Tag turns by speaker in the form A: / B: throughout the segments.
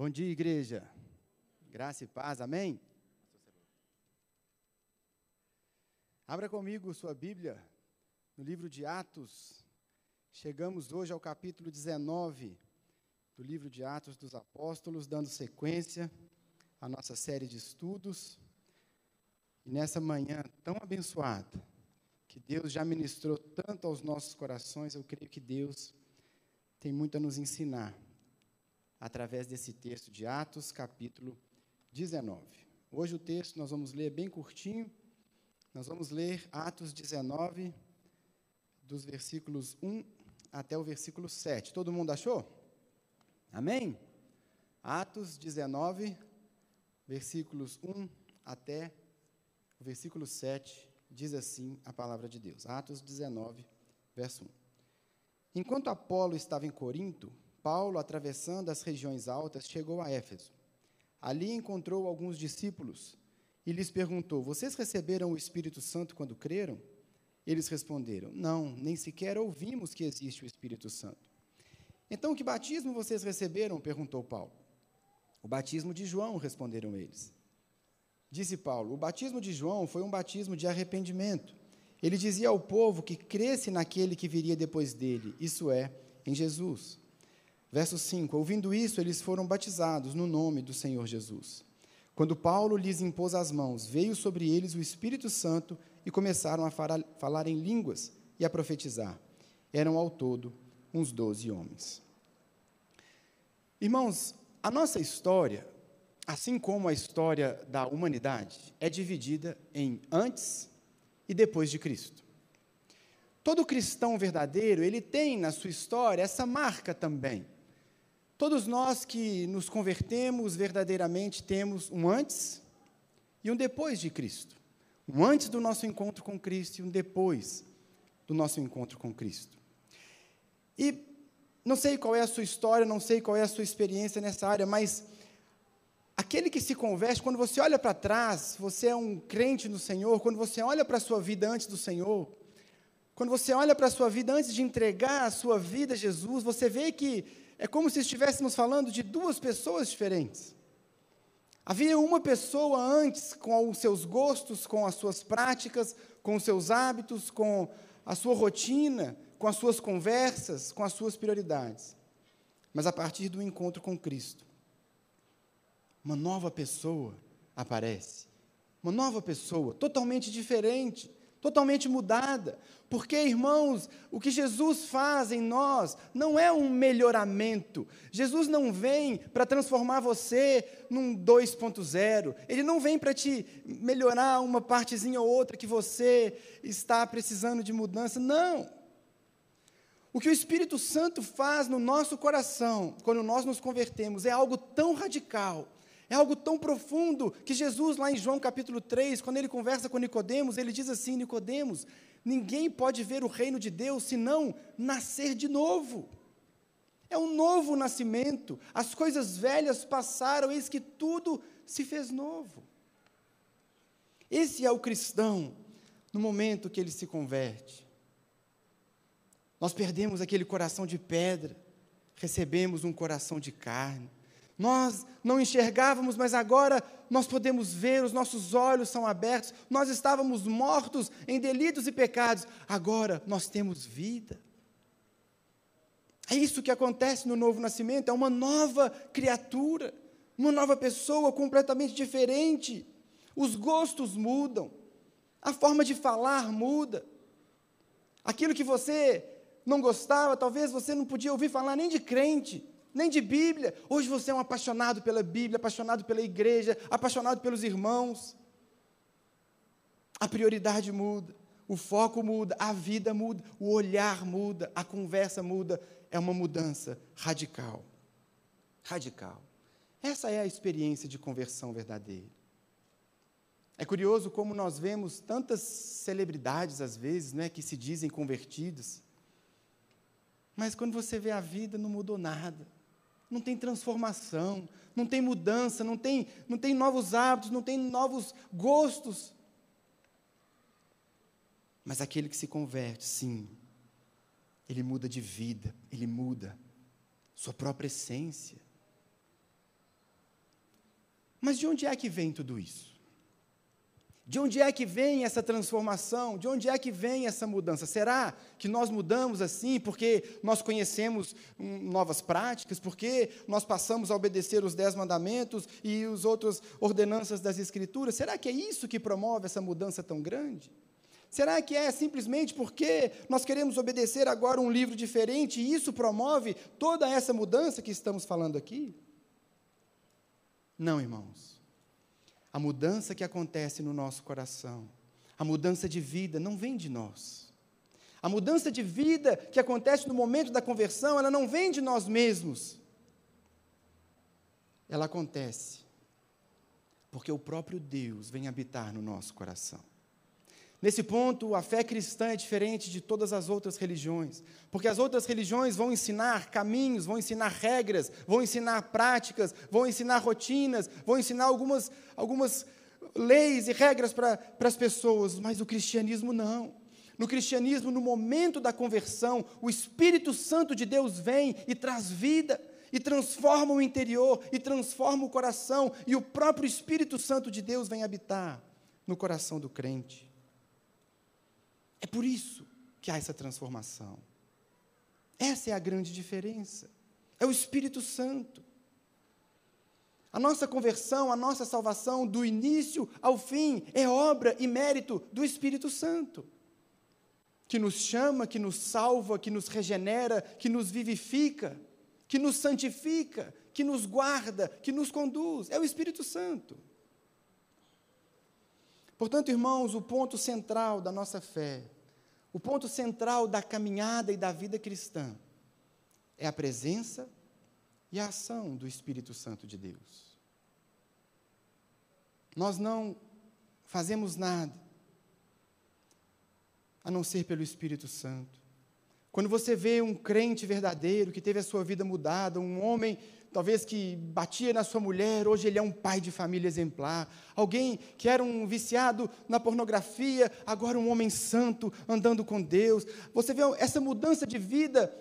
A: Bom dia, igreja. Graça e paz, amém? Abra comigo sua Bíblia no livro de Atos. Chegamos hoje ao capítulo 19 do livro de Atos dos Apóstolos, dando sequência à nossa série de estudos. E nessa manhã tão abençoada, que Deus já ministrou tanto aos nossos corações, eu creio que Deus tem muito a nos ensinar através desse texto de Atos, capítulo 19. Hoje o texto nós vamos ler bem curtinho. Nós vamos ler Atos 19, dos versículos 1 até o versículo 7. Todo mundo achou? Amém? Atos 19, versículos 1 até o versículo 7, diz assim a palavra de Deus. Atos 19, verso 1. Enquanto Apolo estava em Corinto, Paulo, atravessando as regiões altas, chegou a Éfeso. Ali encontrou alguns discípulos e lhes perguntou: Vocês receberam o Espírito Santo quando creram? Eles responderam: Não, nem sequer ouvimos que existe o Espírito Santo. Então, que batismo vocês receberam? perguntou Paulo. O batismo de João, responderam eles. Disse Paulo: O batismo de João foi um batismo de arrependimento. Ele dizia ao povo que cresce naquele que viria depois dele, isso é, em Jesus. Verso 5: Ouvindo isso, eles foram batizados no nome do Senhor Jesus. Quando Paulo lhes impôs as mãos, veio sobre eles o Espírito Santo e começaram a falar em línguas e a profetizar. Eram ao todo uns doze homens. Irmãos, a nossa história, assim como a história da humanidade, é dividida em antes e depois de Cristo. Todo cristão verdadeiro, ele tem na sua história essa marca também Todos nós que nos convertemos verdadeiramente temos um antes e um depois de Cristo. Um antes do nosso encontro com Cristo e um depois do nosso encontro com Cristo. E não sei qual é a sua história, não sei qual é a sua experiência nessa área, mas aquele que se converte, quando você olha para trás, você é um crente no Senhor, quando você olha para a sua vida antes do Senhor, quando você olha para a sua vida antes de entregar a sua vida a Jesus, você vê que é como se estivéssemos falando de duas pessoas diferentes. Havia uma pessoa antes com os seus gostos, com as suas práticas, com os seus hábitos, com a sua rotina, com as suas conversas, com as suas prioridades. Mas a partir do encontro com Cristo, uma nova pessoa aparece. Uma nova pessoa, totalmente diferente, totalmente mudada. Porque, irmãos, o que Jesus faz em nós não é um melhoramento. Jesus não vem para transformar você num 2.0. Ele não vem para te melhorar uma partezinha ou outra que você está precisando de mudança. Não. O que o Espírito Santo faz no nosso coração, quando nós nos convertemos, é algo tão radical é algo tão profundo que Jesus, lá em João capítulo 3, quando ele conversa com Nicodemos, ele diz assim: Nicodemos, ninguém pode ver o reino de Deus senão nascer de novo. É um novo nascimento. As coisas velhas passaram, eis que tudo se fez novo. Esse é o cristão no momento que ele se converte. Nós perdemos aquele coração de pedra, recebemos um coração de carne. Nós não enxergávamos, mas agora nós podemos ver, os nossos olhos são abertos. Nós estávamos mortos em delitos e pecados, agora nós temos vida. É isso que acontece no novo nascimento, é uma nova criatura, uma nova pessoa completamente diferente. Os gostos mudam, a forma de falar muda. Aquilo que você não gostava, talvez você não podia ouvir falar nem de crente nem de Bíblia. Hoje você é um apaixonado pela Bíblia, apaixonado pela igreja, apaixonado pelos irmãos. A prioridade muda, o foco muda, a vida muda, o olhar muda, a conversa muda. É uma mudança radical. Radical. Essa é a experiência de conversão verdadeira. É curioso como nós vemos tantas celebridades, às vezes, né, que se dizem convertidas, mas quando você vê a vida, não mudou nada não tem transformação, não tem mudança, não tem, não tem novos hábitos, não tem novos gostos. Mas aquele que se converte, sim, ele muda de vida, ele muda sua própria essência. Mas de onde é que vem tudo isso? De onde é que vem essa transformação? De onde é que vem essa mudança? Será que nós mudamos assim porque nós conhecemos hum, novas práticas, porque nós passamos a obedecer os dez mandamentos e as outras ordenanças das Escrituras? Será que é isso que promove essa mudança tão grande? Será que é simplesmente porque nós queremos obedecer agora um livro diferente e isso promove toda essa mudança que estamos falando aqui? Não, irmãos. A mudança que acontece no nosso coração, a mudança de vida, não vem de nós. A mudança de vida que acontece no momento da conversão, ela não vem de nós mesmos. Ela acontece porque o próprio Deus vem habitar no nosso coração. Nesse ponto, a fé cristã é diferente de todas as outras religiões, porque as outras religiões vão ensinar caminhos, vão ensinar regras, vão ensinar práticas, vão ensinar rotinas, vão ensinar algumas, algumas leis e regras para as pessoas, mas o cristianismo não. No cristianismo, no momento da conversão, o Espírito Santo de Deus vem e traz vida, e transforma o interior, e transforma o coração, e o próprio Espírito Santo de Deus vem habitar no coração do crente. É por isso que há essa transformação. Essa é a grande diferença. É o Espírito Santo. A nossa conversão, a nossa salvação, do início ao fim, é obra e mérito do Espírito Santo, que nos chama, que nos salva, que nos regenera, que nos vivifica, que nos santifica, que nos guarda, que nos conduz. É o Espírito Santo. Portanto, irmãos, o ponto central da nossa fé, o ponto central da caminhada e da vida cristã, é a presença e a ação do Espírito Santo de Deus. Nós não fazemos nada a não ser pelo Espírito Santo. Quando você vê um crente verdadeiro que teve a sua vida mudada, um homem talvez que batia na sua mulher, hoje ele é um pai de família exemplar. Alguém que era um viciado na pornografia, agora um homem santo andando com Deus. Você vê essa mudança de vida,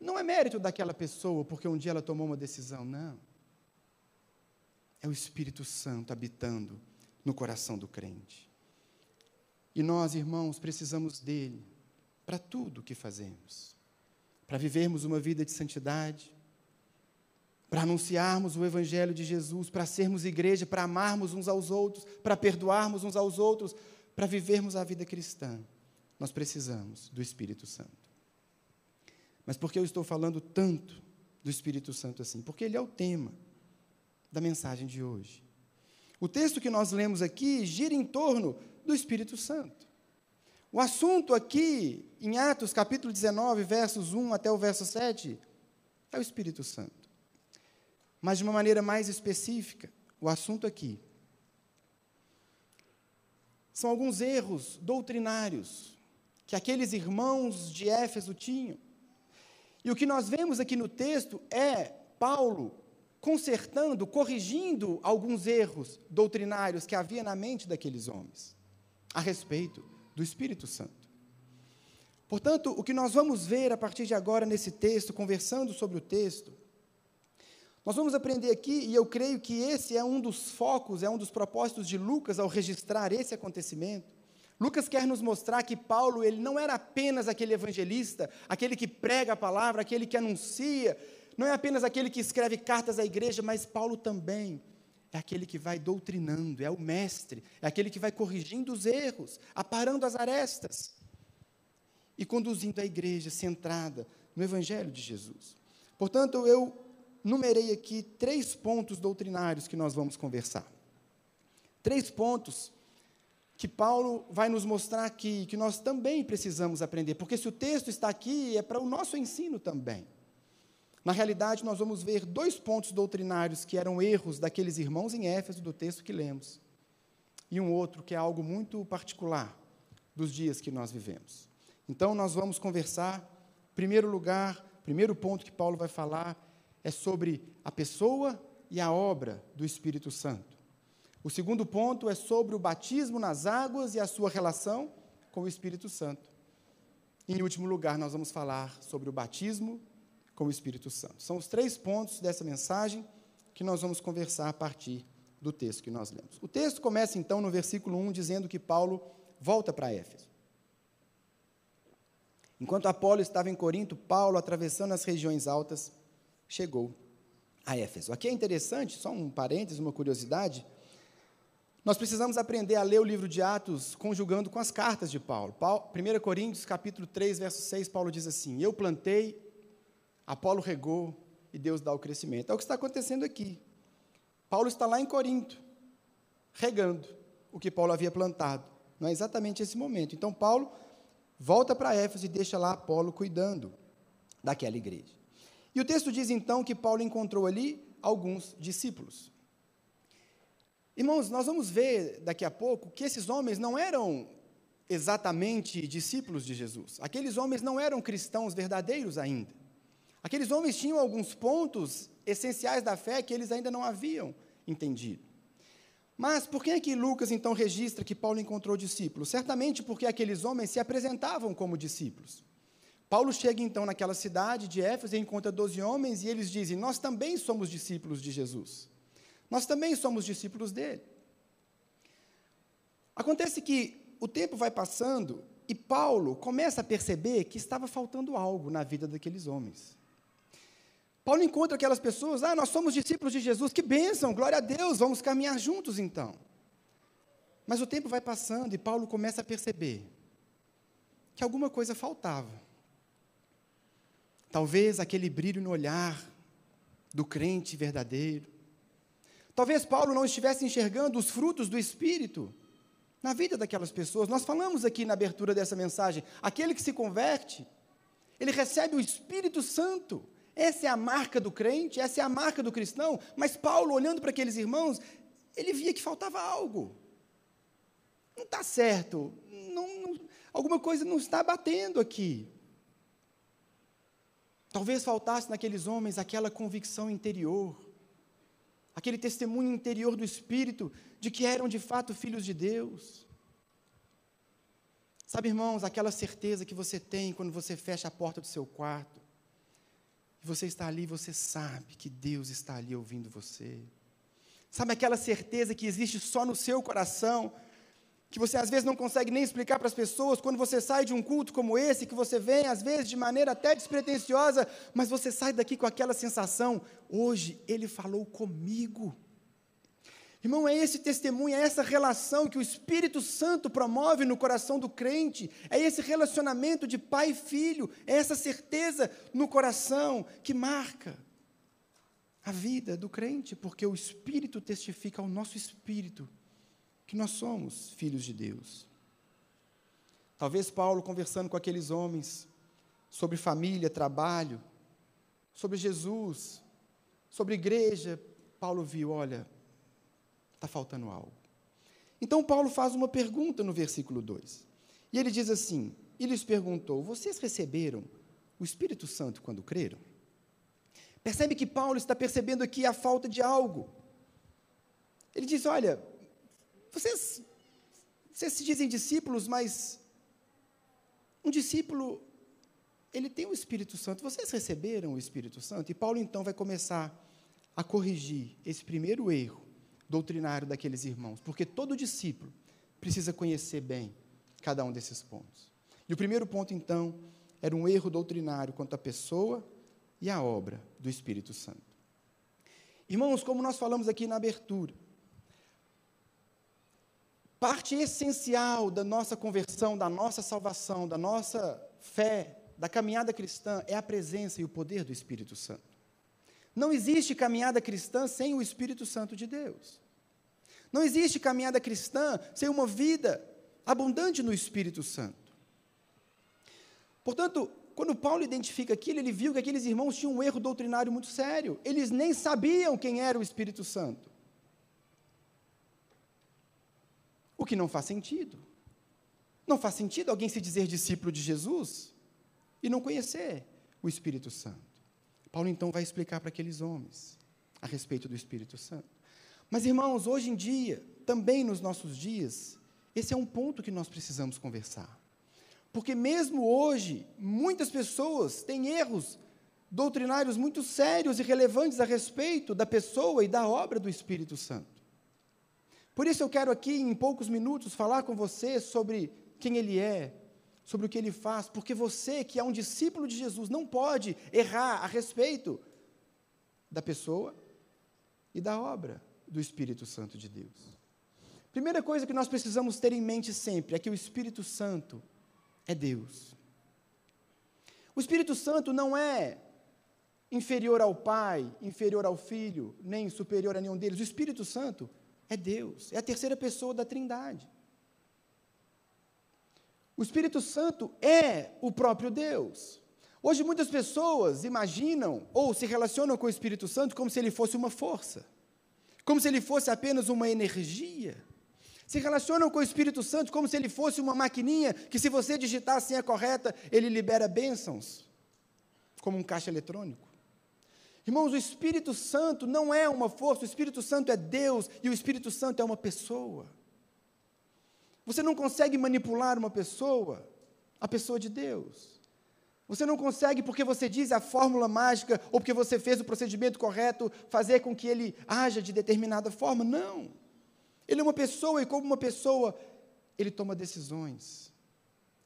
A: não é mérito daquela pessoa porque um dia ela tomou uma decisão, não. É o Espírito Santo habitando no coração do crente. E nós, irmãos, precisamos dele para tudo o que fazemos. Para vivermos uma vida de santidade, para anunciarmos o Evangelho de Jesus, para sermos igreja, para amarmos uns aos outros, para perdoarmos uns aos outros, para vivermos a vida cristã, nós precisamos do Espírito Santo. Mas por que eu estou falando tanto do Espírito Santo assim? Porque ele é o tema da mensagem de hoje. O texto que nós lemos aqui gira em torno do Espírito Santo. O assunto aqui, em Atos capítulo 19, versos 1 até o verso 7, é o Espírito Santo. Mas de uma maneira mais específica, o assunto aqui são alguns erros doutrinários que aqueles irmãos de Éfeso tinham. E o que nós vemos aqui no texto é Paulo consertando, corrigindo alguns erros doutrinários que havia na mente daqueles homens a respeito do Espírito Santo. Portanto, o que nós vamos ver a partir de agora nesse texto, conversando sobre o texto, nós vamos aprender aqui, e eu creio que esse é um dos focos, é um dos propósitos de Lucas ao registrar esse acontecimento. Lucas quer nos mostrar que Paulo ele não era apenas aquele evangelista, aquele que prega a palavra, aquele que anuncia, não é apenas aquele que escreve cartas à igreja, mas Paulo também é aquele que vai doutrinando, é o mestre, é aquele que vai corrigindo os erros, aparando as arestas e conduzindo a igreja centrada no evangelho de Jesus. Portanto, eu numerei aqui três pontos doutrinários que nós vamos conversar. Três pontos que Paulo vai nos mostrar aqui, que nós também precisamos aprender, porque se o texto está aqui, é para o nosso ensino também. Na realidade, nós vamos ver dois pontos doutrinários que eram erros daqueles irmãos em Éfeso do texto que lemos, e um outro que é algo muito particular dos dias que nós vivemos. Então, nós vamos conversar, primeiro lugar, primeiro ponto que Paulo vai falar é sobre a pessoa e a obra do Espírito Santo. O segundo ponto é sobre o batismo nas águas e a sua relação com o Espírito Santo. Em último lugar, nós vamos falar sobre o batismo com o Espírito Santo. São os três pontos dessa mensagem que nós vamos conversar a partir do texto que nós lemos. O texto começa então no versículo 1 dizendo que Paulo volta para Éfeso. Enquanto Apolo estava em Corinto, Paulo, atravessando as regiões altas, chegou a Éfeso. Aqui é interessante, só um parênteses, uma curiosidade. Nós precisamos aprender a ler o livro de Atos conjugando com as cartas de Paulo. Paulo 1 Coríntios, capítulo 3, verso 6, Paulo diz assim: Eu plantei, Apolo regou e Deus dá o crescimento. É o que está acontecendo aqui. Paulo está lá em Corinto, regando o que Paulo havia plantado. Não é exatamente esse momento. Então, Paulo volta para Éfeso e deixa lá Apolo cuidando daquela igreja. E o texto diz então que Paulo encontrou ali alguns discípulos. Irmãos, nós vamos ver daqui a pouco que esses homens não eram exatamente discípulos de Jesus. Aqueles homens não eram cristãos verdadeiros ainda. Aqueles homens tinham alguns pontos essenciais da fé que eles ainda não haviam entendido. Mas por que é que Lucas então registra que Paulo encontrou discípulos? Certamente porque aqueles homens se apresentavam como discípulos. Paulo chega então naquela cidade de Éfeso e encontra doze homens e eles dizem: Nós também somos discípulos de Jesus. Nós também somos discípulos dele. Acontece que o tempo vai passando e Paulo começa a perceber que estava faltando algo na vida daqueles homens. Paulo encontra aquelas pessoas, ah, nós somos discípulos de Jesus, que bênção, glória a Deus, vamos caminhar juntos então. Mas o tempo vai passando e Paulo começa a perceber que alguma coisa faltava. Talvez aquele brilho no olhar do crente verdadeiro, Talvez Paulo não estivesse enxergando os frutos do Espírito na vida daquelas pessoas. Nós falamos aqui na abertura dessa mensagem: aquele que se converte, ele recebe o Espírito Santo. Essa é a marca do crente, essa é a marca do cristão. Mas Paulo, olhando para aqueles irmãos, ele via que faltava algo. Não está certo, não, não, alguma coisa não está batendo aqui. Talvez faltasse naqueles homens aquela convicção interior aquele testemunho interior do Espírito de que eram de fato filhos de Deus. Sabe, irmãos, aquela certeza que você tem quando você fecha a porta do seu quarto, e você está ali, você sabe que Deus está ali ouvindo você. Sabe aquela certeza que existe só no seu coração, que você às vezes não consegue nem explicar para as pessoas, quando você sai de um culto como esse, que você vem às vezes de maneira até despretensiosa, mas você sai daqui com aquela sensação: hoje ele falou comigo. Irmão, é esse testemunho, é essa relação que o Espírito Santo promove no coração do crente, é esse relacionamento de pai e filho, é essa certeza no coração que marca a vida do crente, porque o Espírito testifica ao nosso espírito que nós somos filhos de Deus. Talvez Paulo, conversando com aqueles homens sobre família, trabalho, sobre Jesus, sobre igreja, Paulo viu: olha, está faltando algo. Então, Paulo faz uma pergunta no versículo 2. E ele diz assim: e lhes perguntou: Vocês receberam o Espírito Santo quando creram? Percebe que Paulo está percebendo aqui a falta de algo. Ele diz: Olha, vocês, vocês se dizem discípulos, mas um discípulo, ele tem o Espírito Santo. Vocês receberam o Espírito Santo? E Paulo então vai começar a corrigir esse primeiro erro doutrinário daqueles irmãos, porque todo discípulo precisa conhecer bem cada um desses pontos. E o primeiro ponto, então, era um erro doutrinário quanto à pessoa e à obra do Espírito Santo. Irmãos, como nós falamos aqui na abertura, Parte essencial da nossa conversão, da nossa salvação, da nossa fé, da caminhada cristã é a presença e o poder do Espírito Santo. Não existe caminhada cristã sem o Espírito Santo de Deus. Não existe caminhada cristã sem uma vida abundante no Espírito Santo. Portanto, quando Paulo identifica aquilo, ele viu que aqueles irmãos tinham um erro doutrinário muito sério. Eles nem sabiam quem era o Espírito Santo. O que não faz sentido. Não faz sentido alguém se dizer discípulo de Jesus e não conhecer o Espírito Santo. Paulo então vai explicar para aqueles homens a respeito do Espírito Santo. Mas irmãos, hoje em dia, também nos nossos dias, esse é um ponto que nós precisamos conversar. Porque mesmo hoje, muitas pessoas têm erros doutrinários muito sérios e relevantes a respeito da pessoa e da obra do Espírito Santo. Por isso eu quero aqui, em poucos minutos, falar com você sobre quem Ele é, sobre o que Ele faz, porque você, que é um discípulo de Jesus, não pode errar a respeito da pessoa e da obra do Espírito Santo de Deus. Primeira coisa que nós precisamos ter em mente sempre é que o Espírito Santo é Deus. O Espírito Santo não é inferior ao Pai, inferior ao Filho, nem superior a nenhum deles. O Espírito Santo é Deus, é a terceira pessoa da Trindade. O Espírito Santo é o próprio Deus. Hoje muitas pessoas imaginam ou se relacionam com o Espírito Santo como se ele fosse uma força, como se ele fosse apenas uma energia. Se relacionam com o Espírito Santo como se ele fosse uma maquininha que, se você digitar a senha correta, ele libera bênçãos, como um caixa eletrônico. Irmãos, o Espírito Santo não é uma força, o Espírito Santo é Deus e o Espírito Santo é uma pessoa. Você não consegue manipular uma pessoa, a pessoa de Deus. Você não consegue, porque você diz a fórmula mágica ou porque você fez o procedimento correto, fazer com que ele haja de determinada forma. Não. Ele é uma pessoa e, como uma pessoa, ele toma decisões,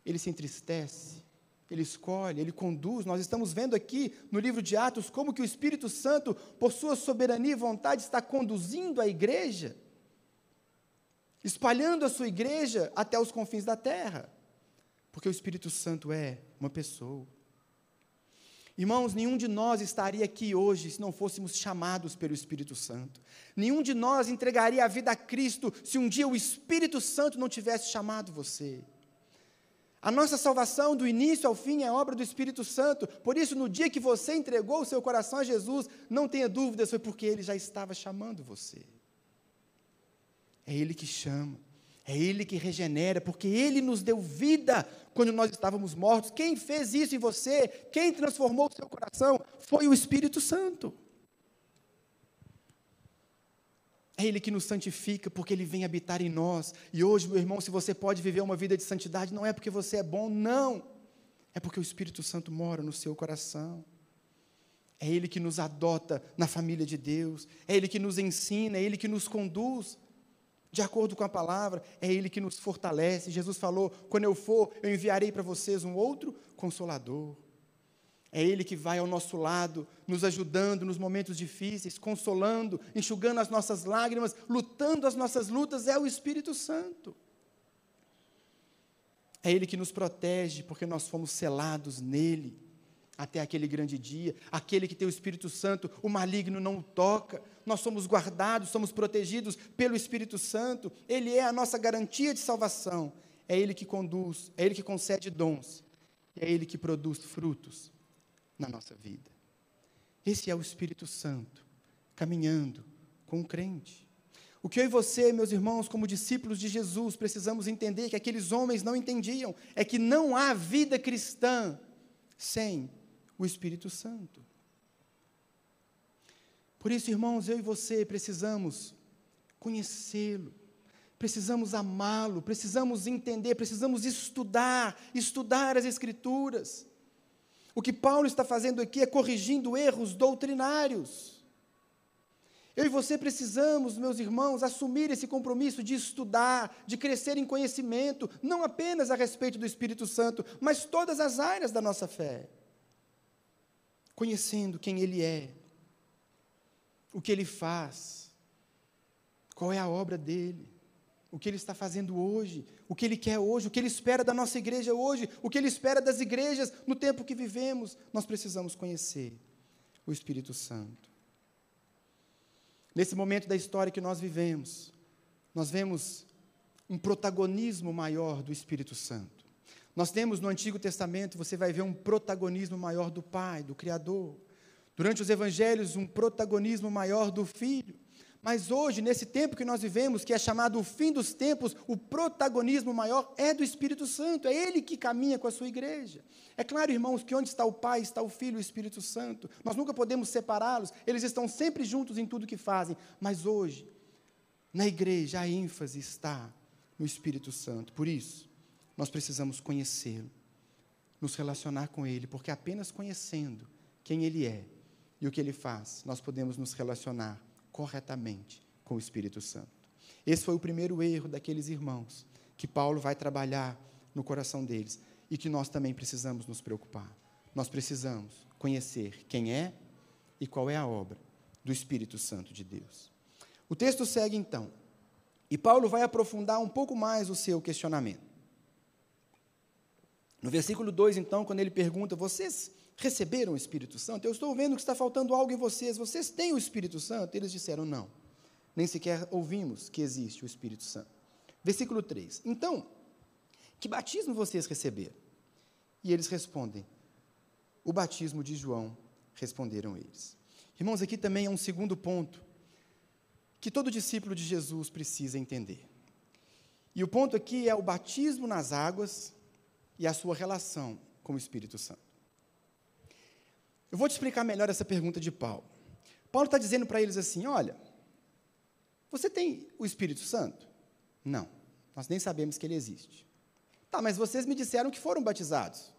A: ele se entristece, ele escolhe, ele conduz. Nós estamos vendo aqui no livro de Atos como que o Espírito Santo, por sua soberania e vontade, está conduzindo a igreja espalhando a sua igreja até os confins da terra, porque o Espírito Santo é uma pessoa. Irmãos, nenhum de nós estaria aqui hoje se não fôssemos chamados pelo Espírito Santo. Nenhum de nós entregaria a vida a Cristo se um dia o Espírito Santo não tivesse chamado você. A nossa salvação, do início ao fim, é obra do Espírito Santo. Por isso, no dia que você entregou o seu coração a Jesus, não tenha dúvidas, foi porque ele já estava chamando você. É Ele que chama, é Ele que regenera, porque Ele nos deu vida quando nós estávamos mortos. Quem fez isso em você, quem transformou o seu coração, foi o Espírito Santo. É Ele que nos santifica, porque Ele vem habitar em nós. E hoje, meu irmão, se você pode viver uma vida de santidade, não é porque você é bom, não. É porque o Espírito Santo mora no seu coração. É Ele que nos adota na família de Deus. É Ele que nos ensina, é Ele que nos conduz de acordo com a palavra, é Ele que nos fortalece. Jesus falou: quando eu for, eu enviarei para vocês um outro consolador. É Ele que vai ao nosso lado, nos ajudando nos momentos difíceis, consolando, enxugando as nossas lágrimas, lutando as nossas lutas, é o Espírito Santo. É Ele que nos protege, porque nós fomos selados nele até aquele grande dia. Aquele que tem o Espírito Santo, o maligno não o toca. Nós somos guardados, somos protegidos pelo Espírito Santo. Ele é a nossa garantia de salvação. É Ele que conduz, é Ele que concede dons. É Ele que produz frutos na nossa vida. Esse é o Espírito Santo, caminhando com o crente. O que eu e você, meus irmãos, como discípulos de Jesus, precisamos entender que aqueles homens não entendiam é que não há vida cristã sem o Espírito Santo. Por isso, irmãos, eu e você precisamos conhecê-lo, precisamos amá-lo, precisamos entender, precisamos estudar, estudar as Escrituras. O que Paulo está fazendo aqui é corrigindo erros doutrinários. Eu e você precisamos, meus irmãos, assumir esse compromisso de estudar, de crescer em conhecimento, não apenas a respeito do Espírito Santo, mas todas as áreas da nossa fé conhecendo quem Ele é, o que Ele faz, qual é a obra dele, o que Ele está fazendo hoje, o que Ele quer hoje, o que Ele espera da nossa igreja hoje, o que Ele espera das igrejas no tempo que vivemos. Nós precisamos conhecer o Espírito Santo. Nesse momento da história que nós vivemos, nós vemos um protagonismo maior do Espírito Santo. Nós temos no Antigo Testamento, você vai ver um protagonismo maior do Pai, do Criador. Durante os Evangelhos, um protagonismo maior do Filho. Mas hoje, nesse tempo que nós vivemos, que é chamado o fim dos tempos, o protagonismo maior é do Espírito Santo, é Ele que caminha com a sua igreja. É claro, irmãos, que onde está o Pai, está o Filho e o Espírito Santo. Nós nunca podemos separá-los, eles estão sempre juntos em tudo que fazem. Mas hoje, na igreja, a ênfase está no Espírito Santo. Por isso, nós precisamos conhecê-lo, nos relacionar com ele, porque apenas conhecendo quem ele é e o que ele faz, nós podemos nos relacionar corretamente com o Espírito Santo. Esse foi o primeiro erro daqueles irmãos, que Paulo vai trabalhar no coração deles e que nós também precisamos nos preocupar. Nós precisamos conhecer quem é e qual é a obra do Espírito Santo de Deus. O texto segue então, e Paulo vai aprofundar um pouco mais o seu questionamento. No versículo 2, então, quando ele pergunta: Vocês receberam o Espírito Santo? Eu estou vendo que está faltando algo em vocês. Vocês têm o Espírito Santo? Eles disseram: Não. Nem sequer ouvimos que existe o Espírito Santo. Versículo 3. Então, que batismo vocês receberam? E eles respondem: O batismo de João, responderam eles. Irmãos, aqui também é um segundo ponto que todo discípulo de Jesus precisa entender. E o ponto aqui é o batismo nas águas e a sua relação com o Espírito Santo. Eu vou te explicar melhor essa pergunta de Paulo. Paulo está dizendo para eles assim: olha, você tem o Espírito Santo? Não, nós nem sabemos que ele existe. Tá, mas vocês me disseram que foram batizados.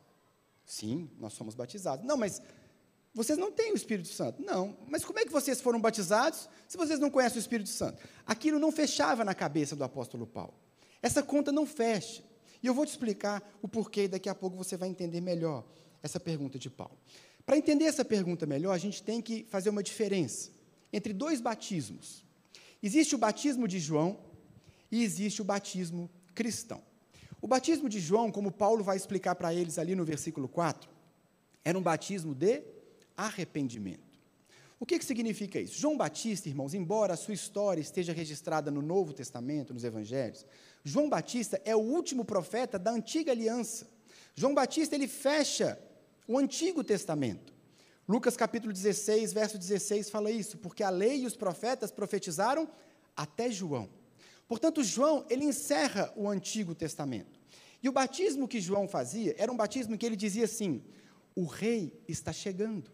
A: Sim, nós somos batizados. Não, mas vocês não têm o Espírito Santo. Não, mas como é que vocês foram batizados se vocês não conhecem o Espírito Santo? Aquilo não fechava na cabeça do apóstolo Paulo. Essa conta não fecha. E eu vou te explicar o porquê, e daqui a pouco você vai entender melhor essa pergunta de Paulo. Para entender essa pergunta melhor, a gente tem que fazer uma diferença entre dois batismos. Existe o batismo de João e existe o batismo cristão. O batismo de João, como Paulo vai explicar para eles ali no versículo 4, era um batismo de arrependimento. O que, que significa isso? João Batista, irmãos, embora a sua história esteja registrada no Novo Testamento, nos Evangelhos, João Batista é o último profeta da antiga aliança. João Batista ele fecha o Antigo Testamento. Lucas capítulo 16, verso 16 fala isso, porque a lei e os profetas profetizaram até João. Portanto, João, ele encerra o Antigo Testamento. E o batismo que João fazia era um batismo que ele dizia assim: o rei está chegando,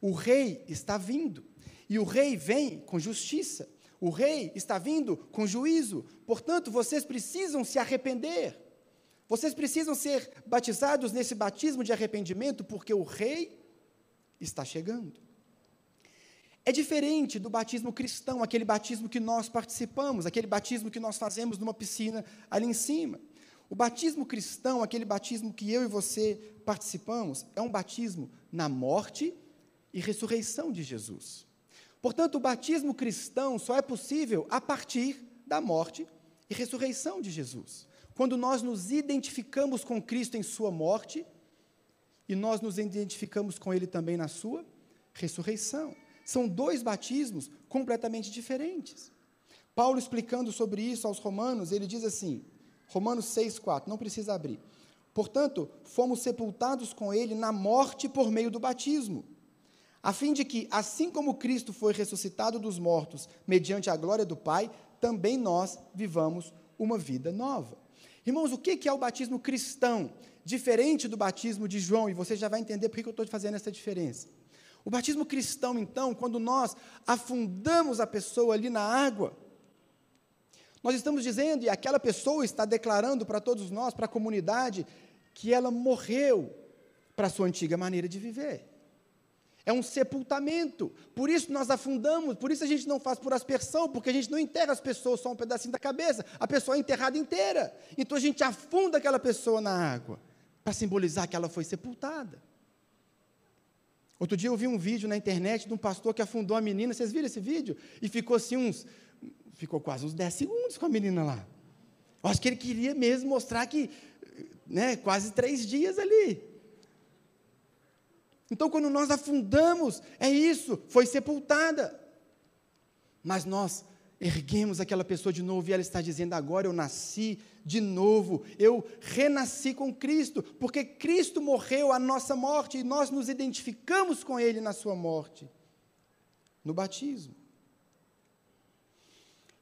A: o rei está vindo, e o rei vem com justiça, o rei está vindo com juízo, portanto, vocês precisam se arrepender. Vocês precisam ser batizados nesse batismo de arrependimento, porque o rei está chegando. É diferente do batismo cristão, aquele batismo que nós participamos, aquele batismo que nós fazemos numa piscina ali em cima. O batismo cristão, aquele batismo que eu e você participamos, é um batismo na morte e ressurreição de Jesus. Portanto, o batismo cristão só é possível a partir da morte e ressurreição de Jesus. Quando nós nos identificamos com Cristo em Sua morte e nós nos identificamos com Ele também na Sua ressurreição. São dois batismos completamente diferentes. Paulo explicando sobre isso aos Romanos, ele diz assim, Romanos 6,4, não precisa abrir. Portanto, fomos sepultados com ele na morte por meio do batismo, a fim de que, assim como Cristo foi ressuscitado dos mortos mediante a glória do Pai, também nós vivamos uma vida nova. Irmãos, o que é o batismo cristão? Diferente do batismo de João, e você já vai entender por que eu estou fazendo essa diferença. O batismo cristão, então, quando nós afundamos a pessoa ali na água, nós estamos dizendo, e aquela pessoa está declarando para todos nós, para a comunidade, que ela morreu para a sua antiga maneira de viver. É um sepultamento. Por isso nós afundamos, por isso a gente não faz por aspersão, porque a gente não enterra as pessoas só um pedacinho da cabeça, a pessoa é enterrada inteira. Então a gente afunda aquela pessoa na água, para simbolizar que ela foi sepultada. Outro dia eu vi um vídeo na internet de um pastor que afundou a menina, vocês viram esse vídeo? E ficou assim uns, ficou quase uns 10 segundos com a menina lá. Eu acho que ele queria mesmo mostrar que, né, quase três dias ali. Então, quando nós afundamos, é isso, foi sepultada. Mas nós erguemos aquela pessoa de novo e ela está dizendo: agora eu nasci de novo, eu renasci com Cristo, porque Cristo morreu a nossa morte e nós nos identificamos com Ele na Sua morte, no batismo.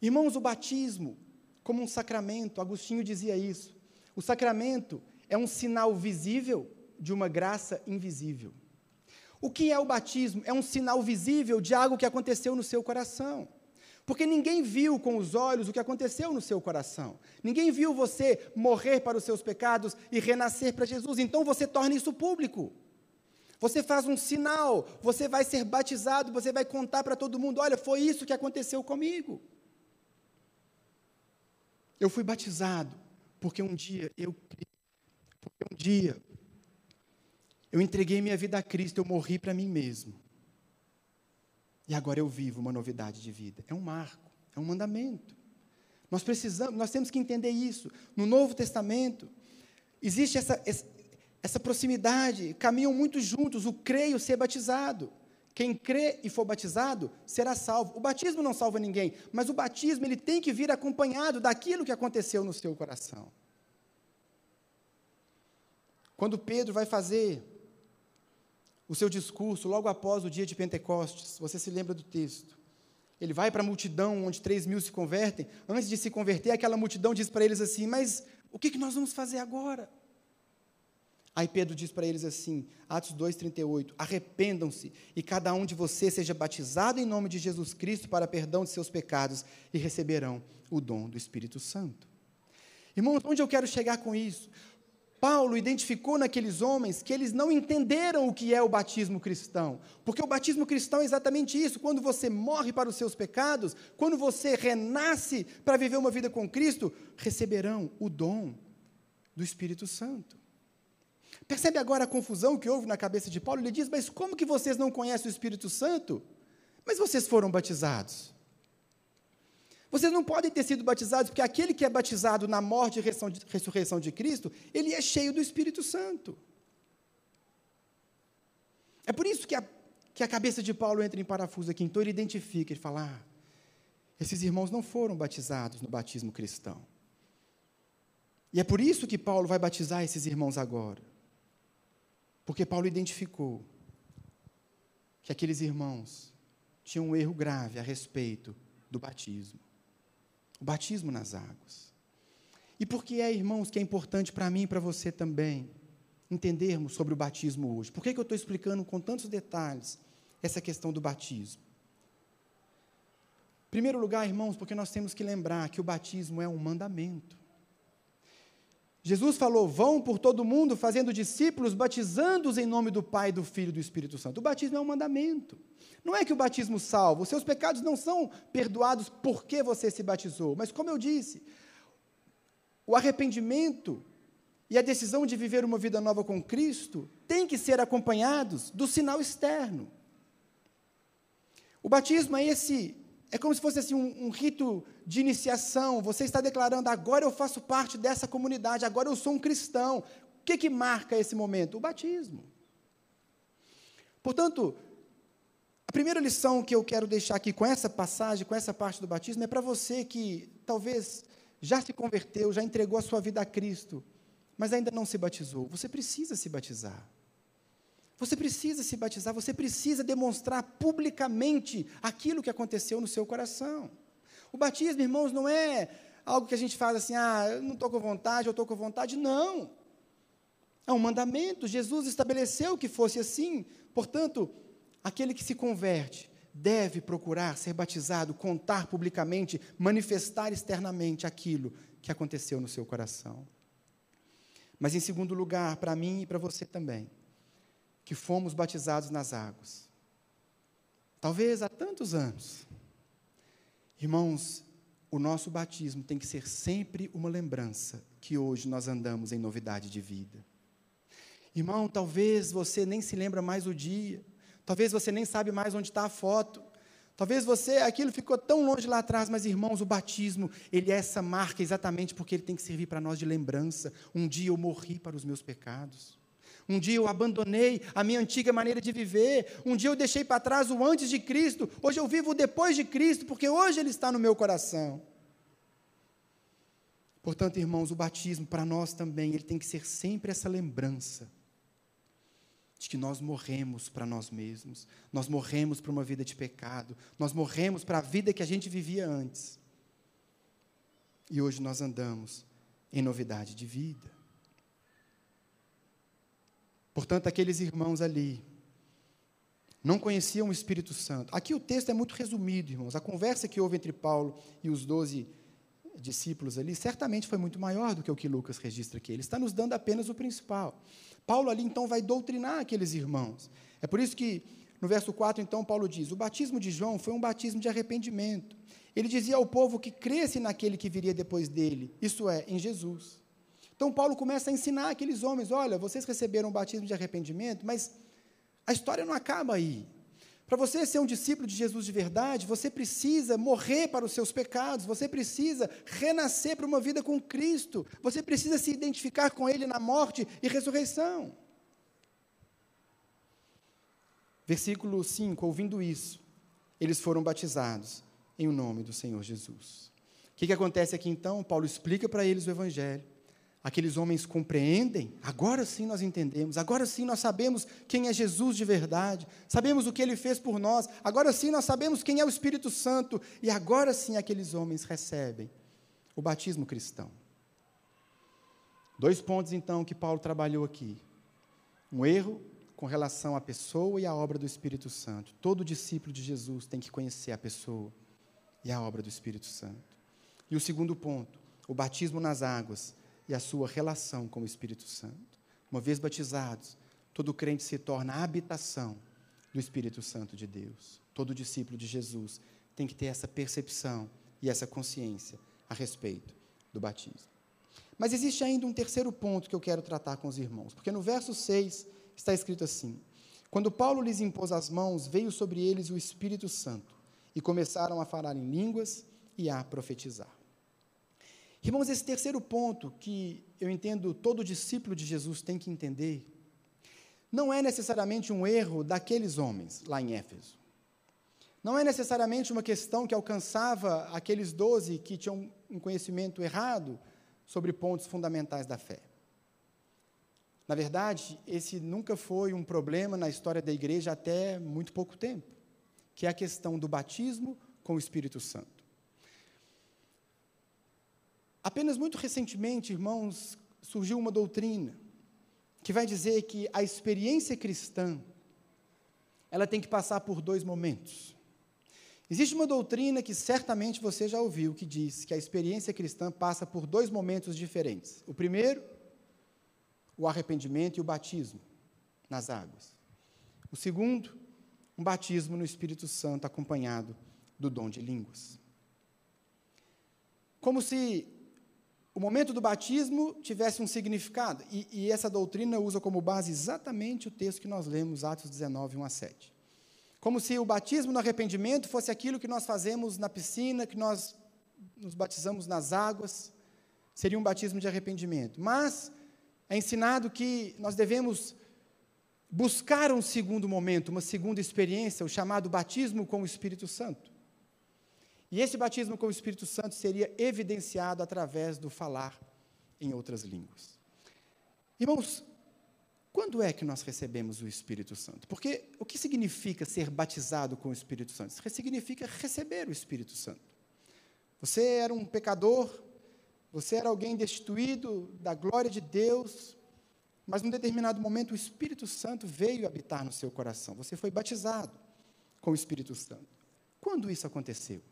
A: Irmãos, o batismo, como um sacramento, Agostinho dizia isso, o sacramento é um sinal visível de uma graça invisível. O que é o batismo? É um sinal visível de algo que aconteceu no seu coração. Porque ninguém viu com os olhos o que aconteceu no seu coração. Ninguém viu você morrer para os seus pecados e renascer para Jesus. Então você torna isso público. Você faz um sinal, você vai ser batizado, você vai contar para todo mundo: olha, foi isso que aconteceu comigo. Eu fui batizado porque um dia eu porque um dia eu entreguei minha vida a Cristo, eu morri para mim mesmo. E agora eu vivo uma novidade de vida. É um marco, é um mandamento. Nós precisamos, nós temos que entender isso. No Novo Testamento, existe essa, essa proximidade, caminham muito juntos, o creio ser batizado. Quem crê e for batizado será salvo. O batismo não salva ninguém, mas o batismo ele tem que vir acompanhado daquilo que aconteceu no seu coração. Quando Pedro vai fazer o seu discurso logo após o dia de Pentecostes, você se lembra do texto. Ele vai para a multidão, onde três mil se convertem. Antes de se converter, aquela multidão diz para eles assim: Mas o que, que nós vamos fazer agora? Aí Pedro diz para eles assim, Atos 2,38: Arrependam-se e cada um de vocês seja batizado em nome de Jesus Cristo para perdão de seus pecados e receberão o dom do Espírito Santo. Irmãos, onde eu quero chegar com isso? Paulo identificou naqueles homens que eles não entenderam o que é o batismo cristão. Porque o batismo cristão é exatamente isso: quando você morre para os seus pecados, quando você renasce para viver uma vida com Cristo, receberão o dom do Espírito Santo. Percebe agora a confusão que houve na cabeça de Paulo? Ele diz: Mas como que vocês não conhecem o Espírito Santo? Mas vocês foram batizados. Vocês não podem ter sido batizados, porque aquele que é batizado na morte e ressurreição de Cristo, ele é cheio do Espírito Santo. É por isso que a, que a cabeça de Paulo entra em parafuso aqui. Então ele identifica, ele fala: ah, esses irmãos não foram batizados no batismo cristão. E é por isso que Paulo vai batizar esses irmãos agora. Porque Paulo identificou que aqueles irmãos tinham um erro grave a respeito do batismo o batismo nas águas. E por que é, irmãos, que é importante para mim e para você também entendermos sobre o batismo hoje? Por que, que eu estou explicando com tantos detalhes essa questão do batismo? Em primeiro lugar, irmãos, porque nós temos que lembrar que o batismo é um mandamento. Jesus falou: vão por todo mundo fazendo discípulos, batizando-os em nome do Pai, do Filho e do Espírito Santo. O batismo é um mandamento. Não é que o batismo salva, os seus pecados não são perdoados porque você se batizou, mas como eu disse, o arrependimento e a decisão de viver uma vida nova com Cristo tem que ser acompanhados do sinal externo. O batismo é esse é como se fosse assim um, um, rito de iniciação. Você está declarando: agora eu faço parte dessa comunidade, agora eu sou um cristão. O que, que marca esse momento? O batismo. Portanto, a primeira lição que eu quero deixar aqui com essa passagem, com essa parte do batismo, é para você que talvez já se converteu, já entregou a sua vida a Cristo, mas ainda não se batizou. Você precisa se batizar. Você precisa se batizar, você precisa demonstrar publicamente aquilo que aconteceu no seu coração. O batismo, irmãos, não é algo que a gente faz assim, ah, eu não estou com vontade, eu estou com vontade. Não. É um mandamento. Jesus estabeleceu que fosse assim. Portanto, aquele que se converte deve procurar ser batizado, contar publicamente, manifestar externamente aquilo que aconteceu no seu coração. Mas, em segundo lugar, para mim e para você também, que fomos batizados nas águas. Talvez há tantos anos. Irmãos, o nosso batismo tem que ser sempre uma lembrança que hoje nós andamos em novidade de vida. Irmão, talvez você nem se lembra mais o dia, talvez você nem sabe mais onde está a foto, talvez você, aquilo ficou tão longe lá atrás, mas irmãos, o batismo, ele é essa marca exatamente porque ele tem que servir para nós de lembrança. Um dia eu morri para os meus pecados. Um dia eu abandonei a minha antiga maneira de viver. Um dia eu deixei para trás o antes de Cristo. Hoje eu vivo depois de Cristo, porque hoje Ele está no meu coração. Portanto, irmãos, o batismo para nós também, ele tem que ser sempre essa lembrança de que nós morremos para nós mesmos, nós morremos para uma vida de pecado, nós morremos para a vida que a gente vivia antes. E hoje nós andamos em novidade de vida. Portanto, aqueles irmãos ali não conheciam o Espírito Santo. Aqui o texto é muito resumido, irmãos. A conversa que houve entre Paulo e os doze discípulos ali certamente foi muito maior do que o que Lucas registra aqui. Ele está nos dando apenas o principal. Paulo ali então vai doutrinar aqueles irmãos. É por isso que no verso 4 então Paulo diz: "O batismo de João foi um batismo de arrependimento. ele dizia ao povo que cresce naquele que viria depois dele, isso é, em Jesus. Então Paulo começa a ensinar aqueles homens: olha, vocês receberam o batismo de arrependimento, mas a história não acaba aí. Para você ser um discípulo de Jesus de verdade, você precisa morrer para os seus pecados, você precisa renascer para uma vida com Cristo, você precisa se identificar com Ele na morte e ressurreição. Versículo 5: Ouvindo isso, eles foram batizados em o nome do Senhor Jesus. O que, que acontece aqui então? Paulo explica para eles o Evangelho. Aqueles homens compreendem, agora sim nós entendemos, agora sim nós sabemos quem é Jesus de verdade, sabemos o que ele fez por nós, agora sim nós sabemos quem é o Espírito Santo, e agora sim aqueles homens recebem o batismo cristão. Dois pontos então que Paulo trabalhou aqui: um erro com relação à pessoa e à obra do Espírito Santo. Todo discípulo de Jesus tem que conhecer a pessoa e a obra do Espírito Santo. E o segundo ponto, o batismo nas águas e a sua relação com o Espírito Santo. Uma vez batizados, todo crente se torna a habitação do Espírito Santo de Deus. Todo discípulo de Jesus tem que ter essa percepção e essa consciência a respeito do batismo. Mas existe ainda um terceiro ponto que eu quero tratar com os irmãos, porque no verso 6 está escrito assim: Quando Paulo lhes impôs as mãos, veio sobre eles o Espírito Santo e começaram a falar em línguas e a profetizar. Irmãos, esse terceiro ponto que eu entendo todo discípulo de Jesus tem que entender, não é necessariamente um erro daqueles homens lá em Éfeso. Não é necessariamente uma questão que alcançava aqueles doze que tinham um conhecimento errado sobre pontos fundamentais da fé. Na verdade, esse nunca foi um problema na história da igreja até muito pouco tempo que é a questão do batismo com o Espírito Santo. Apenas muito recentemente, irmãos, surgiu uma doutrina que vai dizer que a experiência cristã ela tem que passar por dois momentos. Existe uma doutrina que certamente você já ouviu que diz que a experiência cristã passa por dois momentos diferentes. O primeiro, o arrependimento e o batismo nas águas. O segundo, um batismo no Espírito Santo acompanhado do dom de línguas. Como se o momento do batismo tivesse um significado, e, e, essa doutrina usa como base exatamente o texto que nós lemos, Atos 19, 1 a 7. Como se o batismo no arrependimento fosse aquilo que nós fazemos na piscina, que nós nos batizamos nas águas, seria um batismo de arrependimento. Mas é ensinado que nós devemos buscar um segundo momento, uma segunda experiência, o chamado batismo com o Espírito Santo. E esse batismo com o Espírito Santo seria evidenciado através do falar em outras línguas. Irmãos, quando é que nós recebemos o Espírito Santo? Porque o que significa ser batizado com o Espírito Santo? Isso significa receber o Espírito Santo. Você era um pecador, você era alguém destituído da glória de Deus, mas num determinado momento o Espírito Santo veio habitar no seu coração. Você foi batizado com o Espírito Santo. Quando isso aconteceu?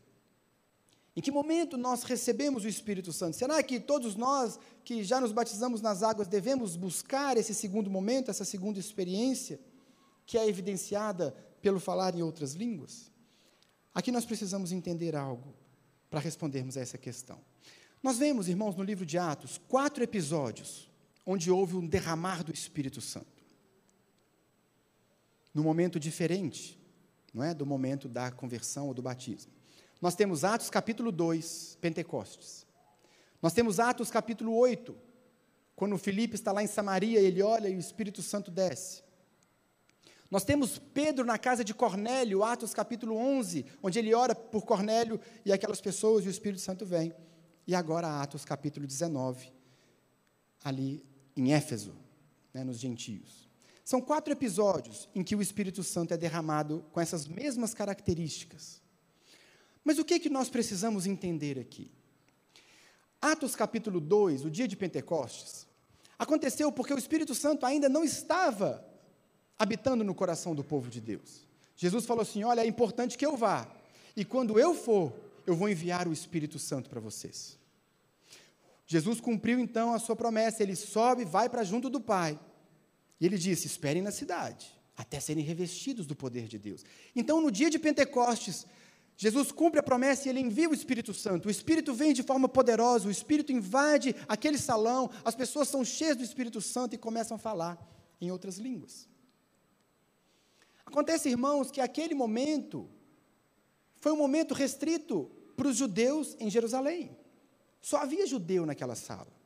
A: Em que momento nós recebemos o Espírito Santo? Será que todos nós que já nos batizamos nas águas devemos buscar esse segundo momento, essa segunda experiência, que é evidenciada pelo falar em outras línguas? Aqui nós precisamos entender algo para respondermos a essa questão. Nós vemos, irmãos, no livro de Atos, quatro episódios onde houve um derramar do Espírito Santo. Num momento diferente, não é? Do momento da conversão ou do batismo. Nós temos Atos capítulo 2, Pentecostes. Nós temos Atos capítulo 8, quando Filipe está lá em Samaria, ele olha e o Espírito Santo desce. Nós temos Pedro na casa de Cornélio, Atos capítulo 11, onde ele ora por Cornélio e aquelas pessoas e o Espírito Santo vem. E agora Atos capítulo 19, ali em Éfeso, né, nos gentios. São quatro episódios em que o Espírito Santo é derramado com essas mesmas características. Mas o que, é que nós precisamos entender aqui? Atos capítulo 2, o dia de Pentecostes, aconteceu porque o Espírito Santo ainda não estava habitando no coração do povo de Deus. Jesus falou assim: Olha, é importante que eu vá, e quando eu for, eu vou enviar o Espírito Santo para vocês. Jesus cumpriu então a sua promessa, ele sobe, vai para junto do Pai. E ele disse: Esperem na cidade, até serem revestidos do poder de Deus. Então, no dia de Pentecostes, Jesus cumpre a promessa e ele envia o Espírito Santo. O Espírito vem de forma poderosa, o Espírito invade aquele salão, as pessoas são cheias do Espírito Santo e começam a falar em outras línguas. Acontece, irmãos, que aquele momento foi um momento restrito para os judeus em Jerusalém. Só havia judeu naquela sala.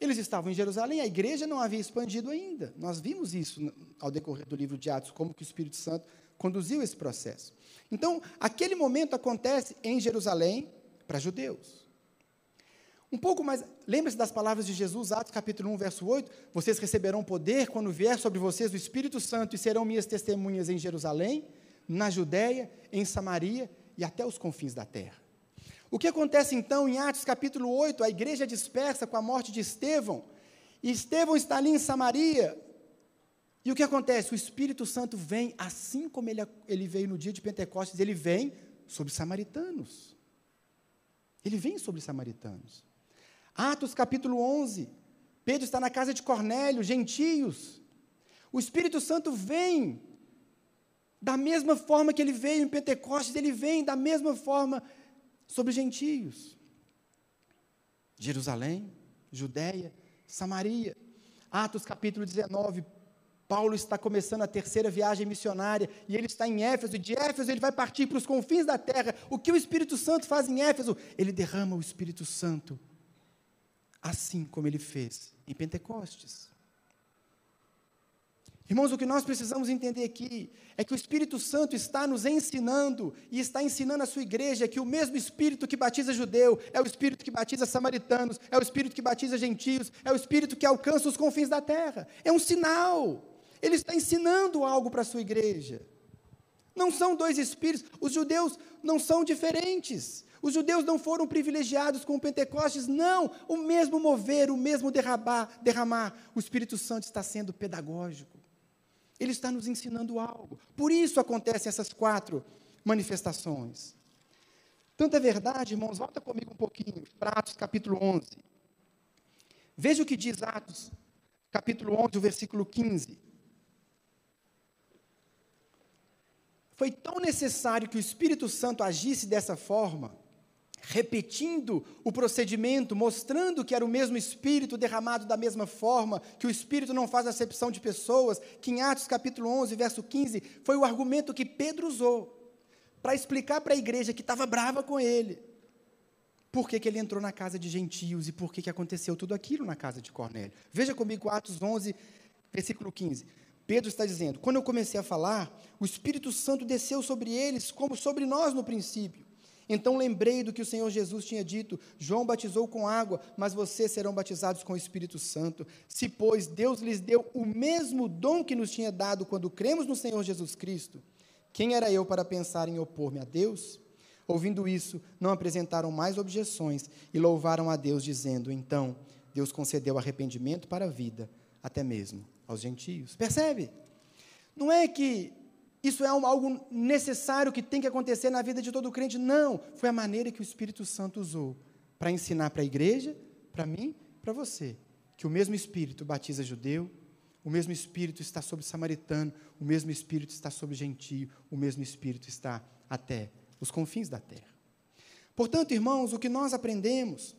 A: Eles estavam em Jerusalém, a igreja não havia expandido ainda. Nós vimos isso ao decorrer do livro de Atos, como que o Espírito Santo conduziu esse processo. Então, aquele momento acontece em Jerusalém para judeus. Um pouco mais, lembre-se das palavras de Jesus, Atos capítulo 1, verso 8: Vocês receberão poder quando vier sobre vocês o Espírito Santo e serão minhas testemunhas em Jerusalém, na Judéia, em Samaria e até os confins da terra. O que acontece então em Atos capítulo 8? A igreja dispersa com a morte de Estevão, e Estevão está ali em Samaria, e o que acontece? O Espírito Santo vem, assim como ele, ele veio no dia de Pentecostes, ele vem sobre samaritanos. Ele vem sobre samaritanos. Atos capítulo 11. Pedro está na casa de Cornélio, gentios. O Espírito Santo vem da mesma forma que ele veio em Pentecostes, ele vem da mesma forma sobre gentios. Jerusalém, Judéia, Samaria. Atos capítulo 19, Paulo está começando a terceira viagem missionária e ele está em Éfeso, de Éfeso ele vai partir para os confins da terra. O que o Espírito Santo faz em Éfeso? Ele derrama o Espírito Santo, assim como ele fez em Pentecostes. Irmãos, o que nós precisamos entender aqui é que o Espírito Santo está nos ensinando e está ensinando a sua igreja que o mesmo Espírito que batiza judeu é o Espírito que batiza samaritanos, é o Espírito que batiza gentios, é o Espírito que alcança os confins da terra. É um sinal. Ele está ensinando algo para a sua igreja. Não são dois espíritos, os judeus não são diferentes. Os judeus não foram privilegiados com o Pentecostes, não. O mesmo mover, o mesmo derramar, derramar. O Espírito Santo está sendo pedagógico. Ele está nos ensinando algo. Por isso acontecem essas quatro manifestações. Tanto é verdade, irmãos, volta comigo um pouquinho para Atos capítulo 11. Veja o que diz Atos capítulo 11, o versículo 15. Foi tão necessário que o Espírito Santo agisse dessa forma, repetindo o procedimento, mostrando que era o mesmo Espírito derramado da mesma forma, que o Espírito não faz acepção de pessoas, que em Atos capítulo 11, verso 15, foi o argumento que Pedro usou para explicar para a igreja que estava brava com ele. Por que, que, ele entrou na casa de gentios e por que, que aconteceu tudo aquilo na casa de Cornélio? Veja comigo Atos 11, versículo 15. Pedro está dizendo: quando eu comecei a falar, o Espírito Santo desceu sobre eles, como sobre nós no princípio. Então lembrei do que o Senhor Jesus tinha dito: João batizou com água, mas vocês serão batizados com o Espírito Santo. Se, pois, Deus lhes deu o mesmo dom que nos tinha dado quando cremos no Senhor Jesus Cristo, quem era eu para pensar em opor-me a Deus? Ouvindo isso, não apresentaram mais objeções e louvaram a Deus, dizendo: Então, Deus concedeu arrependimento para a vida, até mesmo aos gentios. Percebe? Não é que isso é algo necessário que tem que acontecer na vida de todo crente. Não. Foi a maneira que o Espírito Santo usou para ensinar para a igreja, para mim, para você, que o mesmo Espírito batiza judeu, o mesmo Espírito está sobre samaritano, o mesmo Espírito está sobre gentio, o mesmo Espírito está até os confins da terra. Portanto, irmãos, o que nós aprendemos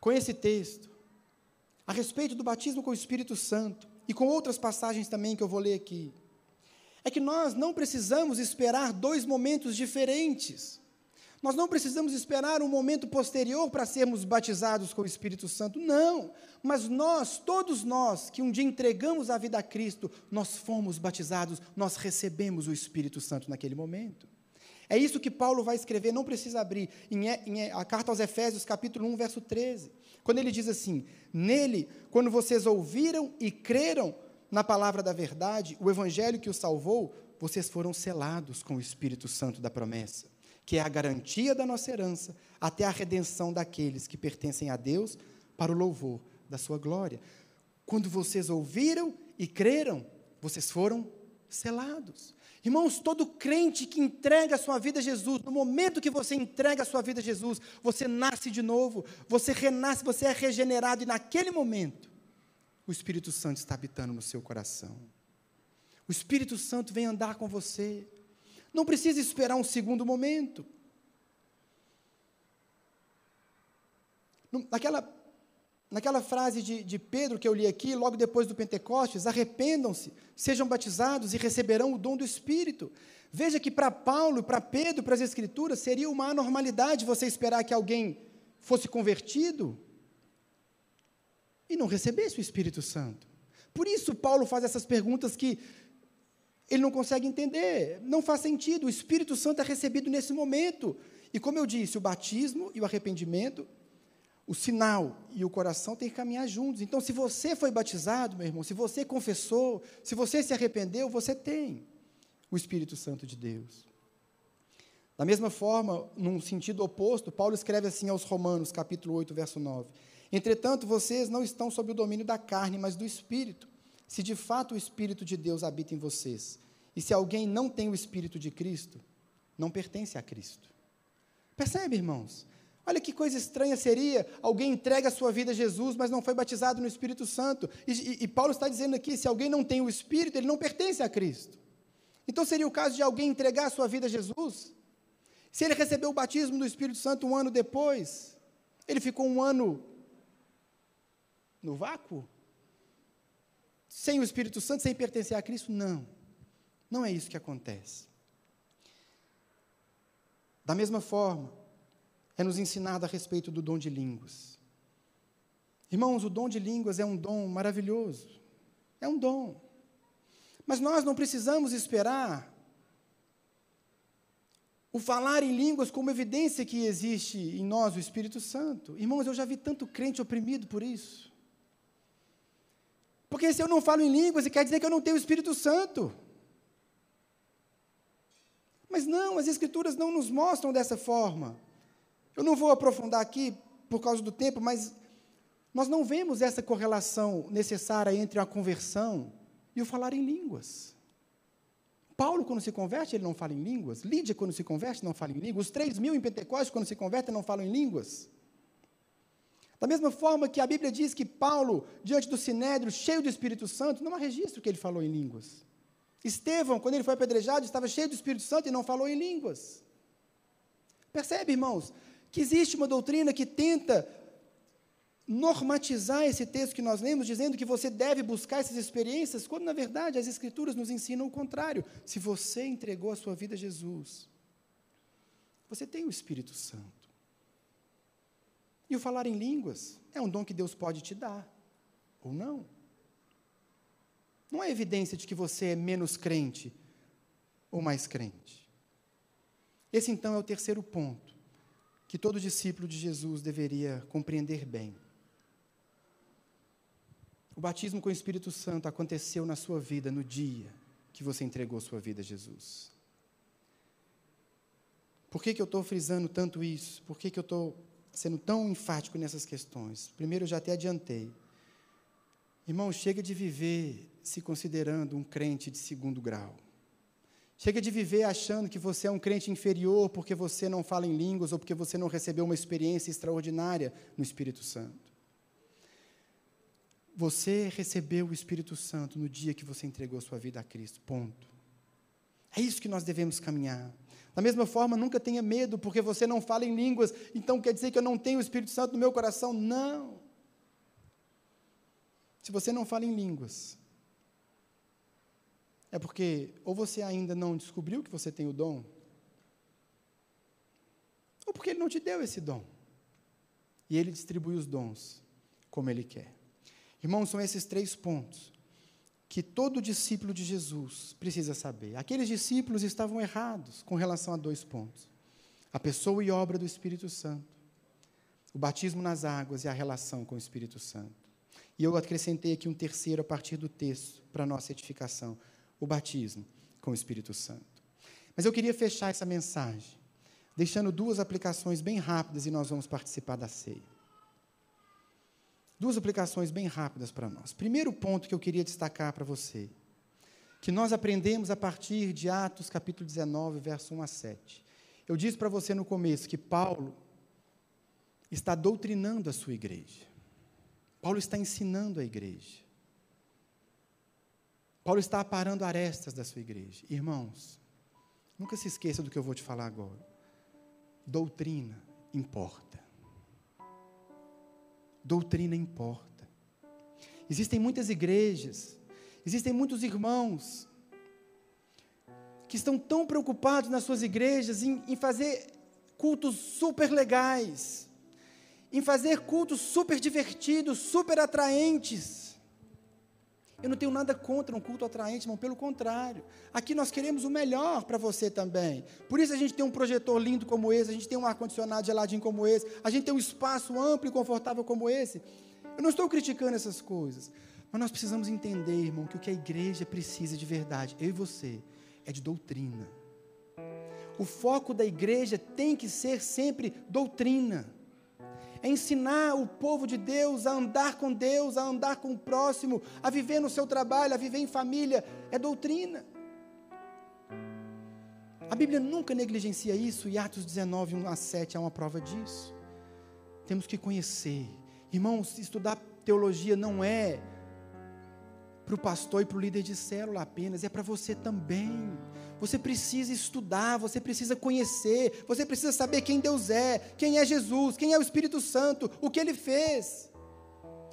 A: com esse texto a respeito do batismo com o Espírito Santo e com outras passagens também que eu vou ler aqui, é que nós não precisamos esperar dois momentos diferentes. Nós não precisamos esperar um momento posterior para sermos batizados com o Espírito Santo, não. Mas nós, todos nós que um dia entregamos a vida a Cristo, nós fomos batizados, nós recebemos o Espírito Santo naquele momento. É isso que Paulo vai escrever, não precisa abrir, em, em a carta aos Efésios, capítulo 1, verso 13. Quando ele diz assim: Nele, quando vocês ouviram e creram na palavra da verdade, o evangelho que os salvou, vocês foram selados com o Espírito Santo da promessa, que é a garantia da nossa herança até a redenção daqueles que pertencem a Deus para o louvor da sua glória. Quando vocês ouviram e creram, vocês foram selados. Irmãos, todo crente que entrega a sua vida a Jesus, no momento que você entrega a sua vida a Jesus, você nasce de novo, você renasce, você é regenerado, e naquele momento, o Espírito Santo está habitando no seu coração. O Espírito Santo vem andar com você. Não precisa esperar um segundo momento. Naquela, naquela frase de, de Pedro que eu li aqui, logo depois do Pentecostes, arrependam-se, sejam batizados e receberão o dom do Espírito. Veja que para Paulo, para Pedro, para as Escrituras, seria uma anormalidade você esperar que alguém fosse convertido e não recebesse o Espírito Santo. Por isso, Paulo faz essas perguntas que ele não consegue entender, não faz sentido. O Espírito Santo é recebido nesse momento. E como eu disse, o batismo e o arrependimento, o sinal e o coração têm que caminhar juntos. Então, se você foi batizado, meu irmão, se você confessou, se você se arrependeu, você tem o Espírito Santo de Deus. Da mesma forma, num sentido oposto, Paulo escreve assim aos Romanos, capítulo 8, verso 9: Entretanto, vocês não estão sob o domínio da carne, mas do Espírito, se de fato o Espírito de Deus habita em vocês. E se alguém não tem o Espírito de Cristo, não pertence a Cristo. Percebe, irmãos? Olha que coisa estranha seria alguém entrega a sua vida a Jesus, mas não foi batizado no Espírito Santo. E, e, e Paulo está dizendo aqui: se alguém não tem o Espírito, ele não pertence a Cristo. Então seria o caso de alguém entregar a sua vida a Jesus? Se ele recebeu o batismo do Espírito Santo um ano depois, ele ficou um ano no vácuo? Sem o Espírito Santo, sem pertencer a Cristo? Não. Não é isso que acontece. Da mesma forma, é nos ensinado a respeito do dom de línguas. Irmãos, o dom de línguas é um dom maravilhoso. É um dom. Mas nós não precisamos esperar o falar em línguas como evidência que existe em nós o Espírito Santo. Irmãos, eu já vi tanto crente oprimido por isso. Porque se eu não falo em línguas, quer dizer que eu não tenho o Espírito Santo. Mas não, as Escrituras não nos mostram dessa forma. Eu não vou aprofundar aqui por causa do tempo, mas nós não vemos essa correlação necessária entre a conversão e o falar em línguas. Paulo, quando se converte, ele não fala em línguas. Lídia, quando se converte, não fala em línguas. Os três mil em Pentecostes, quando se convertem, não falam em línguas. Da mesma forma que a Bíblia diz que Paulo, diante do sinédrio, cheio do Espírito Santo, não há registro que ele falou em línguas. Estevão, quando ele foi apedrejado, estava cheio do Espírito Santo e não falou em línguas. Percebe, irmãos, que existe uma doutrina que tenta normatizar esse texto que nós lemos, dizendo que você deve buscar essas experiências, quando na verdade as Escrituras nos ensinam o contrário. Se você entregou a sua vida a Jesus, você tem o Espírito Santo. E o falar em línguas é um dom que Deus pode te dar, ou não. Não é evidência de que você é menos crente ou mais crente. Esse então é o terceiro ponto que todo discípulo de Jesus deveria compreender bem. O batismo com o Espírito Santo aconteceu na sua vida no dia que você entregou sua vida a Jesus. Por que, que eu estou frisando tanto isso? Por que, que eu estou sendo tão enfático nessas questões? Primeiro, eu já até adiantei. Irmão, chega de viver se considerando um crente de segundo grau. Chega de viver achando que você é um crente inferior porque você não fala em línguas ou porque você não recebeu uma experiência extraordinária no Espírito Santo. Você recebeu o Espírito Santo no dia que você entregou sua vida a Cristo. Ponto. É isso que nós devemos caminhar. Da mesma forma, nunca tenha medo, porque você não fala em línguas, então quer dizer que eu não tenho o Espírito Santo no meu coração. Não. Se você não fala em línguas, é porque ou você ainda não descobriu que você tem o dom, ou porque ele não te deu esse dom. E ele distribui os dons como ele quer. Irmãos, são esses três pontos que todo discípulo de Jesus precisa saber. Aqueles discípulos estavam errados com relação a dois pontos: a pessoa e obra do Espírito Santo, o batismo nas águas e a relação com o Espírito Santo. E eu acrescentei aqui um terceiro a partir do texto para nossa edificação: o batismo com o Espírito Santo. Mas eu queria fechar essa mensagem deixando duas aplicações bem rápidas e nós vamos participar da ceia. Duas aplicações bem rápidas para nós. Primeiro ponto que eu queria destacar para você, que nós aprendemos a partir de Atos capítulo 19, verso 1 a 7. Eu disse para você no começo que Paulo está doutrinando a sua igreja. Paulo está ensinando a igreja. Paulo está aparando arestas da sua igreja. Irmãos, Nunca se esqueça do que eu vou te falar agora. Doutrina importa. Doutrina importa. Existem muitas igrejas, existem muitos irmãos que estão tão preocupados nas suas igrejas em, em fazer cultos super legais, em fazer cultos super divertidos, super atraentes. Eu não tenho nada contra um culto atraente, irmão, pelo contrário. Aqui nós queremos o melhor para você também. Por isso a gente tem um projetor lindo como esse, a gente tem um ar-condicionado geladinho como esse, a gente tem um espaço amplo e confortável como esse. Eu não estou criticando essas coisas, mas nós precisamos entender, irmão, que o que a igreja precisa de verdade, eu e você, é de doutrina. O foco da igreja tem que ser sempre doutrina. É ensinar o povo de Deus a andar com Deus, a andar com o próximo, a viver no seu trabalho, a viver em família. É doutrina. A Bíblia nunca negligencia isso e Atos 19, 1 a 7 é uma prova disso. Temos que conhecer. Irmãos, estudar teologia não é para o pastor e para o líder de célula apenas, é para você também. Você precisa estudar, você precisa conhecer, você precisa saber quem Deus é, quem é Jesus, quem é o Espírito Santo, o que ele fez,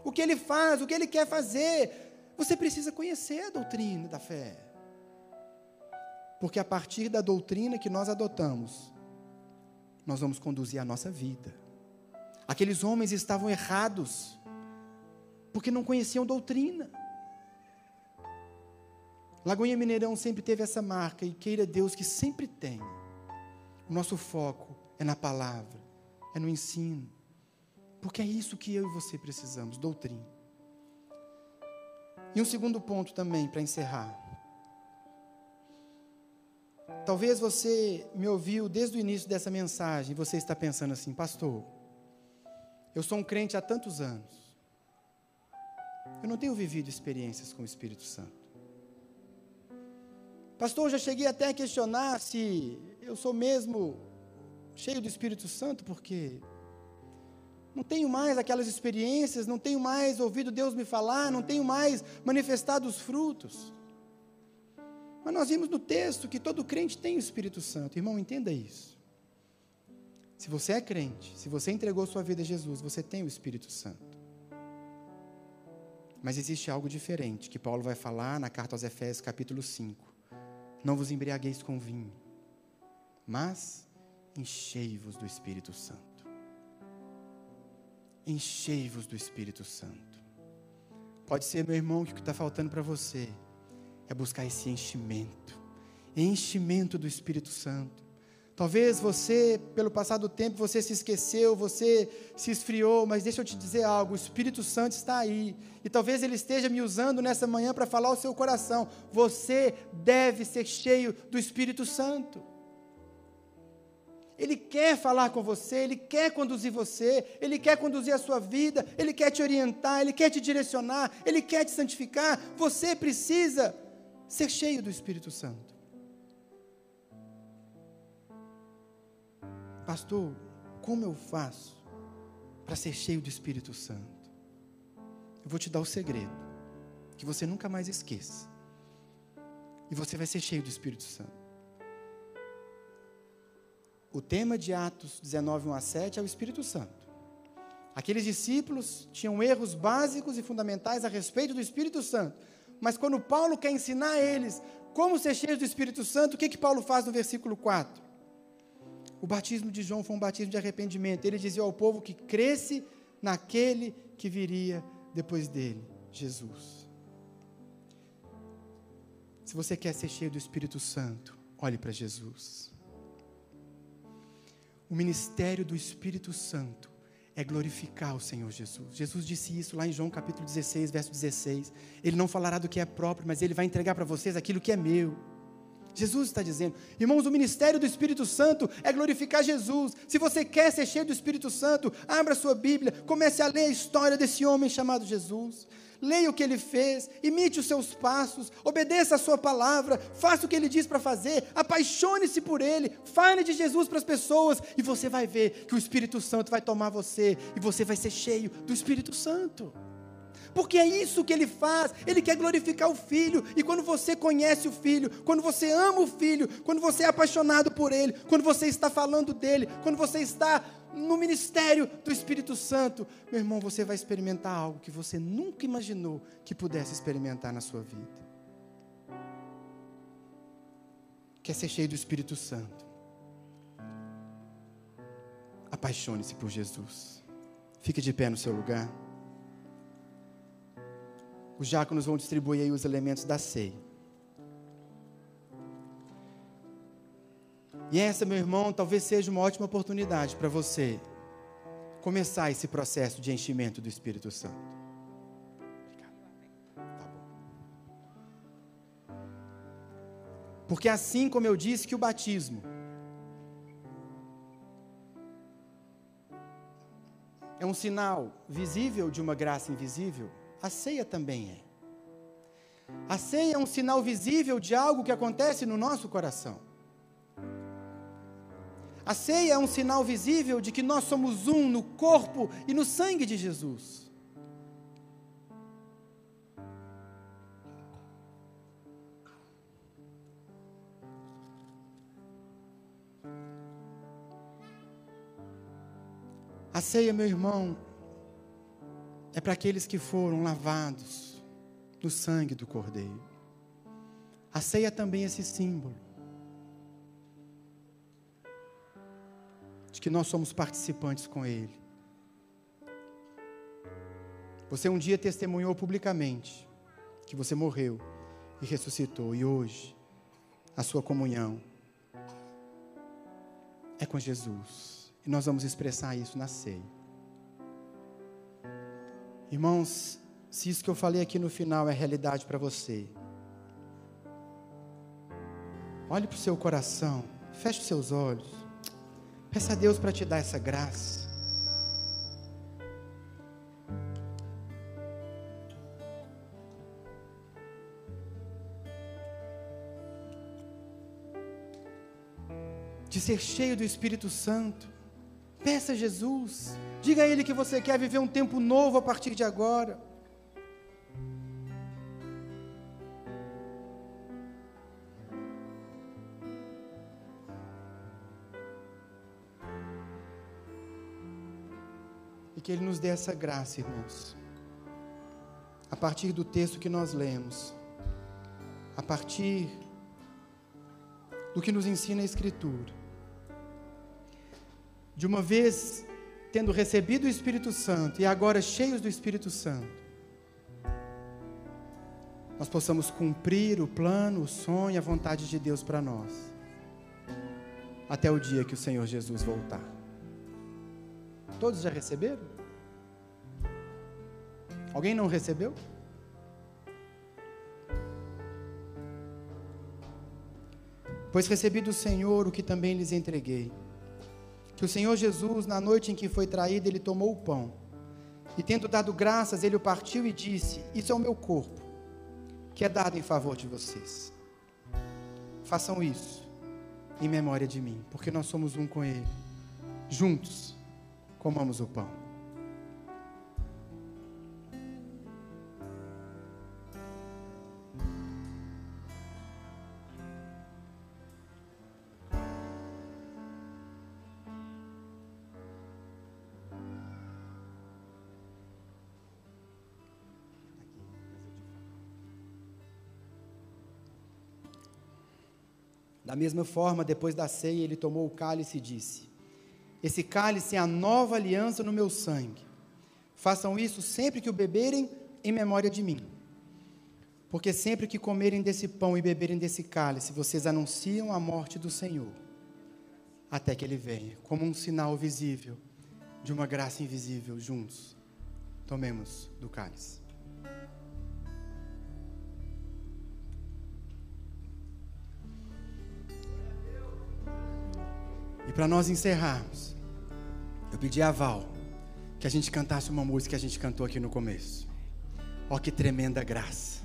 A: o que ele faz, o que ele quer fazer. Você precisa conhecer a doutrina da fé. Porque a partir da doutrina que nós adotamos, nós vamos conduzir a nossa vida. Aqueles homens estavam errados, porque não conheciam doutrina. Lagoinha Mineirão sempre teve essa marca e queira Deus que sempre tenha. O nosso foco é na palavra, é no ensino, porque é isso que eu e você precisamos, doutrina. E um segundo ponto também para encerrar. Talvez você me ouviu desde o início dessa mensagem e você está pensando assim, pastor, eu sou um crente há tantos anos. Eu não tenho vivido experiências com o Espírito Santo. Pastor, eu já cheguei até a questionar se eu sou mesmo cheio do Espírito Santo, porque não tenho mais aquelas experiências, não tenho mais ouvido Deus me falar, não tenho mais manifestado os frutos. Mas nós vimos no texto que todo crente tem o Espírito Santo. Irmão, entenda isso. Se você é crente, se você entregou sua vida a Jesus, você tem o Espírito Santo. Mas existe algo diferente que Paulo vai falar na carta aos Efésios, capítulo 5. Não vos embriagueis com vinho, mas enchei-vos do Espírito Santo. Enchei-vos do Espírito Santo. Pode ser, meu irmão, que o que está faltando para você é buscar esse enchimento enchimento do Espírito Santo. Talvez você, pelo passar do tempo, você se esqueceu, você se esfriou, mas deixa eu te dizer algo: o Espírito Santo está aí. E talvez ele esteja me usando nessa manhã para falar ao seu coração. Você deve ser cheio do Espírito Santo. Ele quer falar com você, ele quer conduzir você, ele quer conduzir a sua vida, ele quer te orientar, ele quer te direcionar, ele quer te santificar. Você precisa ser cheio do Espírito Santo. Pastor, como eu faço para ser cheio do Espírito Santo? Eu vou te dar o segredo, que você nunca mais esqueça. E você vai ser cheio do Espírito Santo. O tema de Atos 19, 1 a 7 é o Espírito Santo. Aqueles discípulos tinham erros básicos e fundamentais a respeito do Espírito Santo. Mas quando Paulo quer ensinar a eles como ser cheio do Espírito Santo, o que, que Paulo faz no versículo 4? O batismo de João foi um batismo de arrependimento. Ele dizia ao povo que cresce naquele que viria depois dele, Jesus. Se você quer ser cheio do Espírito Santo, olhe para Jesus. O ministério do Espírito Santo é glorificar o Senhor Jesus. Jesus disse isso lá em João capítulo 16, verso 16. Ele não falará do que é próprio, mas ele vai entregar para vocês aquilo que é meu. Jesus está dizendo. Irmãos, o ministério do Espírito Santo é glorificar Jesus. Se você quer ser cheio do Espírito Santo, abra sua Bíblia, comece a ler a história desse homem chamado Jesus. Leia o que ele fez, imite os seus passos, obedeça a sua palavra, faça o que ele diz para fazer, apaixone-se por ele, fale de Jesus para as pessoas e você vai ver que o Espírito Santo vai tomar você e você vai ser cheio do Espírito Santo. Porque é isso que ele faz. Ele quer glorificar o filho, e quando você conhece o filho, quando você ama o filho, quando você é apaixonado por ele, quando você está falando dele, quando você está no ministério do Espírito Santo, meu irmão, você vai experimentar algo que você nunca imaginou que pudesse experimentar na sua vida. Quer ser cheio do Espírito Santo? Apaixone-se por Jesus. Fique de pé no seu lugar. Os diáconos vão distribuir aí os elementos da ceia. E essa, meu irmão, talvez seja uma ótima oportunidade para você começar esse processo de enchimento do Espírito Santo. Tá bom. Porque assim como eu disse que o batismo é um sinal visível de uma graça invisível, a ceia também é. A ceia é um sinal visível de algo que acontece no nosso coração. A ceia é um sinal visível de que nós somos um no corpo e no sangue de Jesus. A ceia, meu irmão, é para aqueles que foram lavados no sangue do Cordeiro. A ceia também é esse símbolo de que nós somos participantes com Ele. Você um dia testemunhou publicamente que você morreu e ressuscitou, e hoje a sua comunhão é com Jesus. E nós vamos expressar isso na ceia. Irmãos, se isso que eu falei aqui no final é realidade para você, olhe para o seu coração, feche os seus olhos. Peça a Deus para te dar essa graça. De ser cheio do Espírito Santo. Peça a Jesus. Diga a Ele que você quer viver um tempo novo a partir de agora. que Ele nos dê essa graça, irmãos. A partir do texto que nós lemos, a partir do que nos ensina a Escritura. De uma vez tendo recebido o Espírito Santo e agora cheios do Espírito Santo, nós possamos cumprir o plano, o sonho, a vontade de Deus para nós, até o dia que o Senhor Jesus voltar. Todos já receberam? Alguém não recebeu? Pois recebi do Senhor o que também lhes entreguei. Que o Senhor Jesus, na noite em que foi traído, ele tomou o pão. E tendo dado graças, ele o partiu e disse: Isso é o meu corpo, que é dado em favor de vocês. Façam isso em memória de mim, porque nós somos um com ele. Juntos, comamos o pão. Mesma forma, depois da ceia, ele tomou o cálice e disse: Esse cálice é a nova aliança no meu sangue. Façam isso sempre que o beberem, em memória de mim. Porque sempre que comerem desse pão e beberem desse cálice, vocês anunciam a morte do Senhor, até que ele venha, como um sinal visível de uma graça invisível juntos. Tomemos do cálice. E para nós encerrarmos, eu pedi a Val que a gente cantasse uma música que a gente cantou aqui no começo. Ó, oh, que tremenda graça!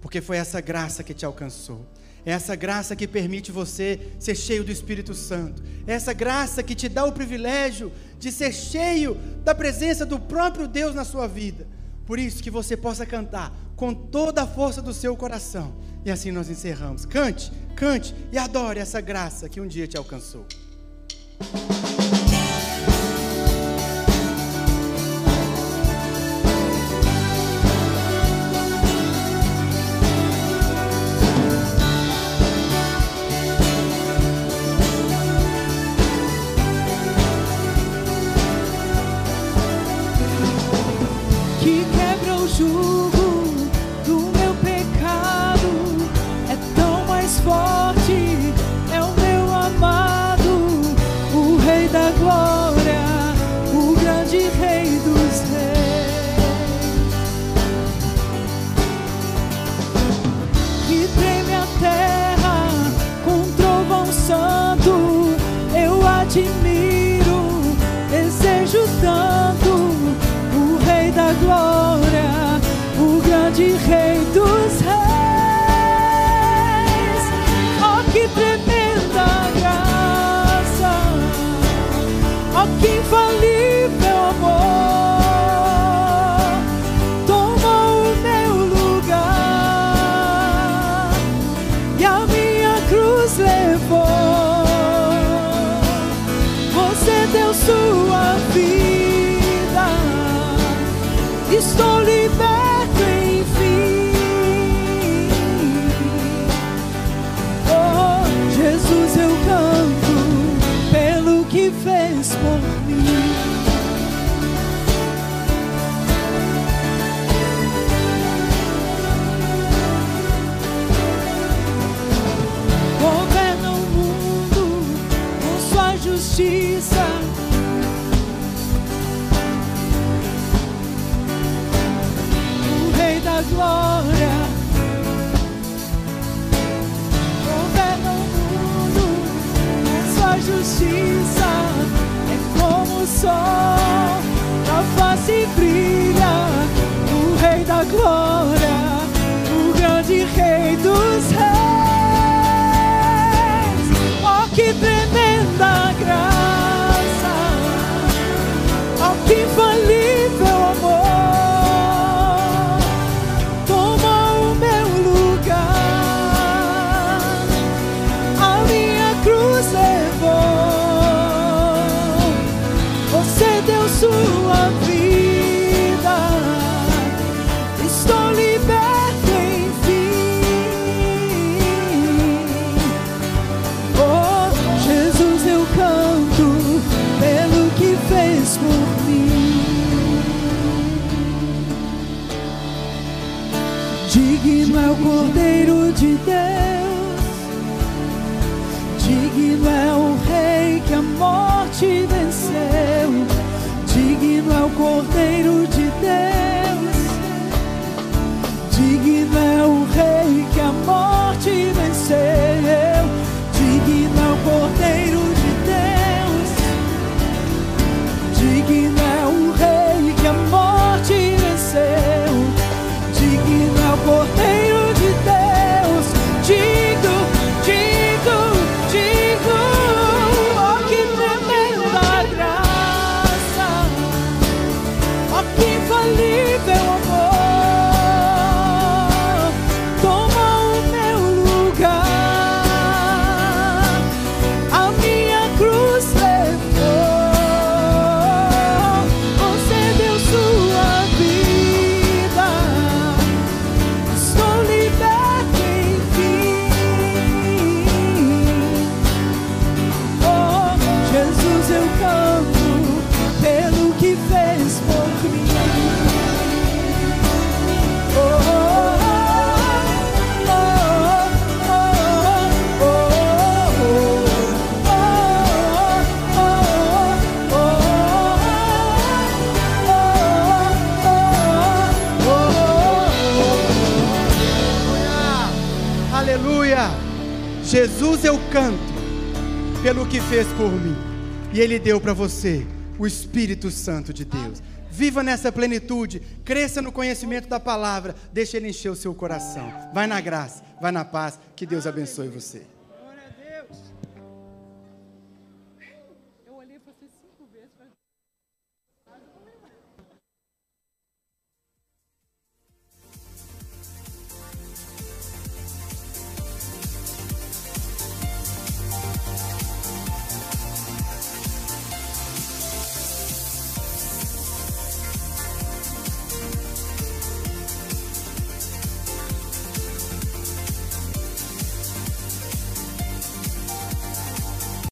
A: Porque foi essa graça que te alcançou. É essa graça que permite você ser cheio do Espírito Santo. É essa graça que te dá o privilégio de ser cheio da presença do próprio Deus na sua vida.
B: Por isso que você possa cantar com toda a força do seu coração. E assim nós encerramos. Cante, cante e adore essa graça que um dia te alcançou. Bye. Fez por mim. E Ele deu para você o Espírito Santo de Deus. Viva nessa plenitude, cresça no conhecimento da palavra, deixe Ele encher o seu coração. Vai na graça, vai na paz, que Deus abençoe você.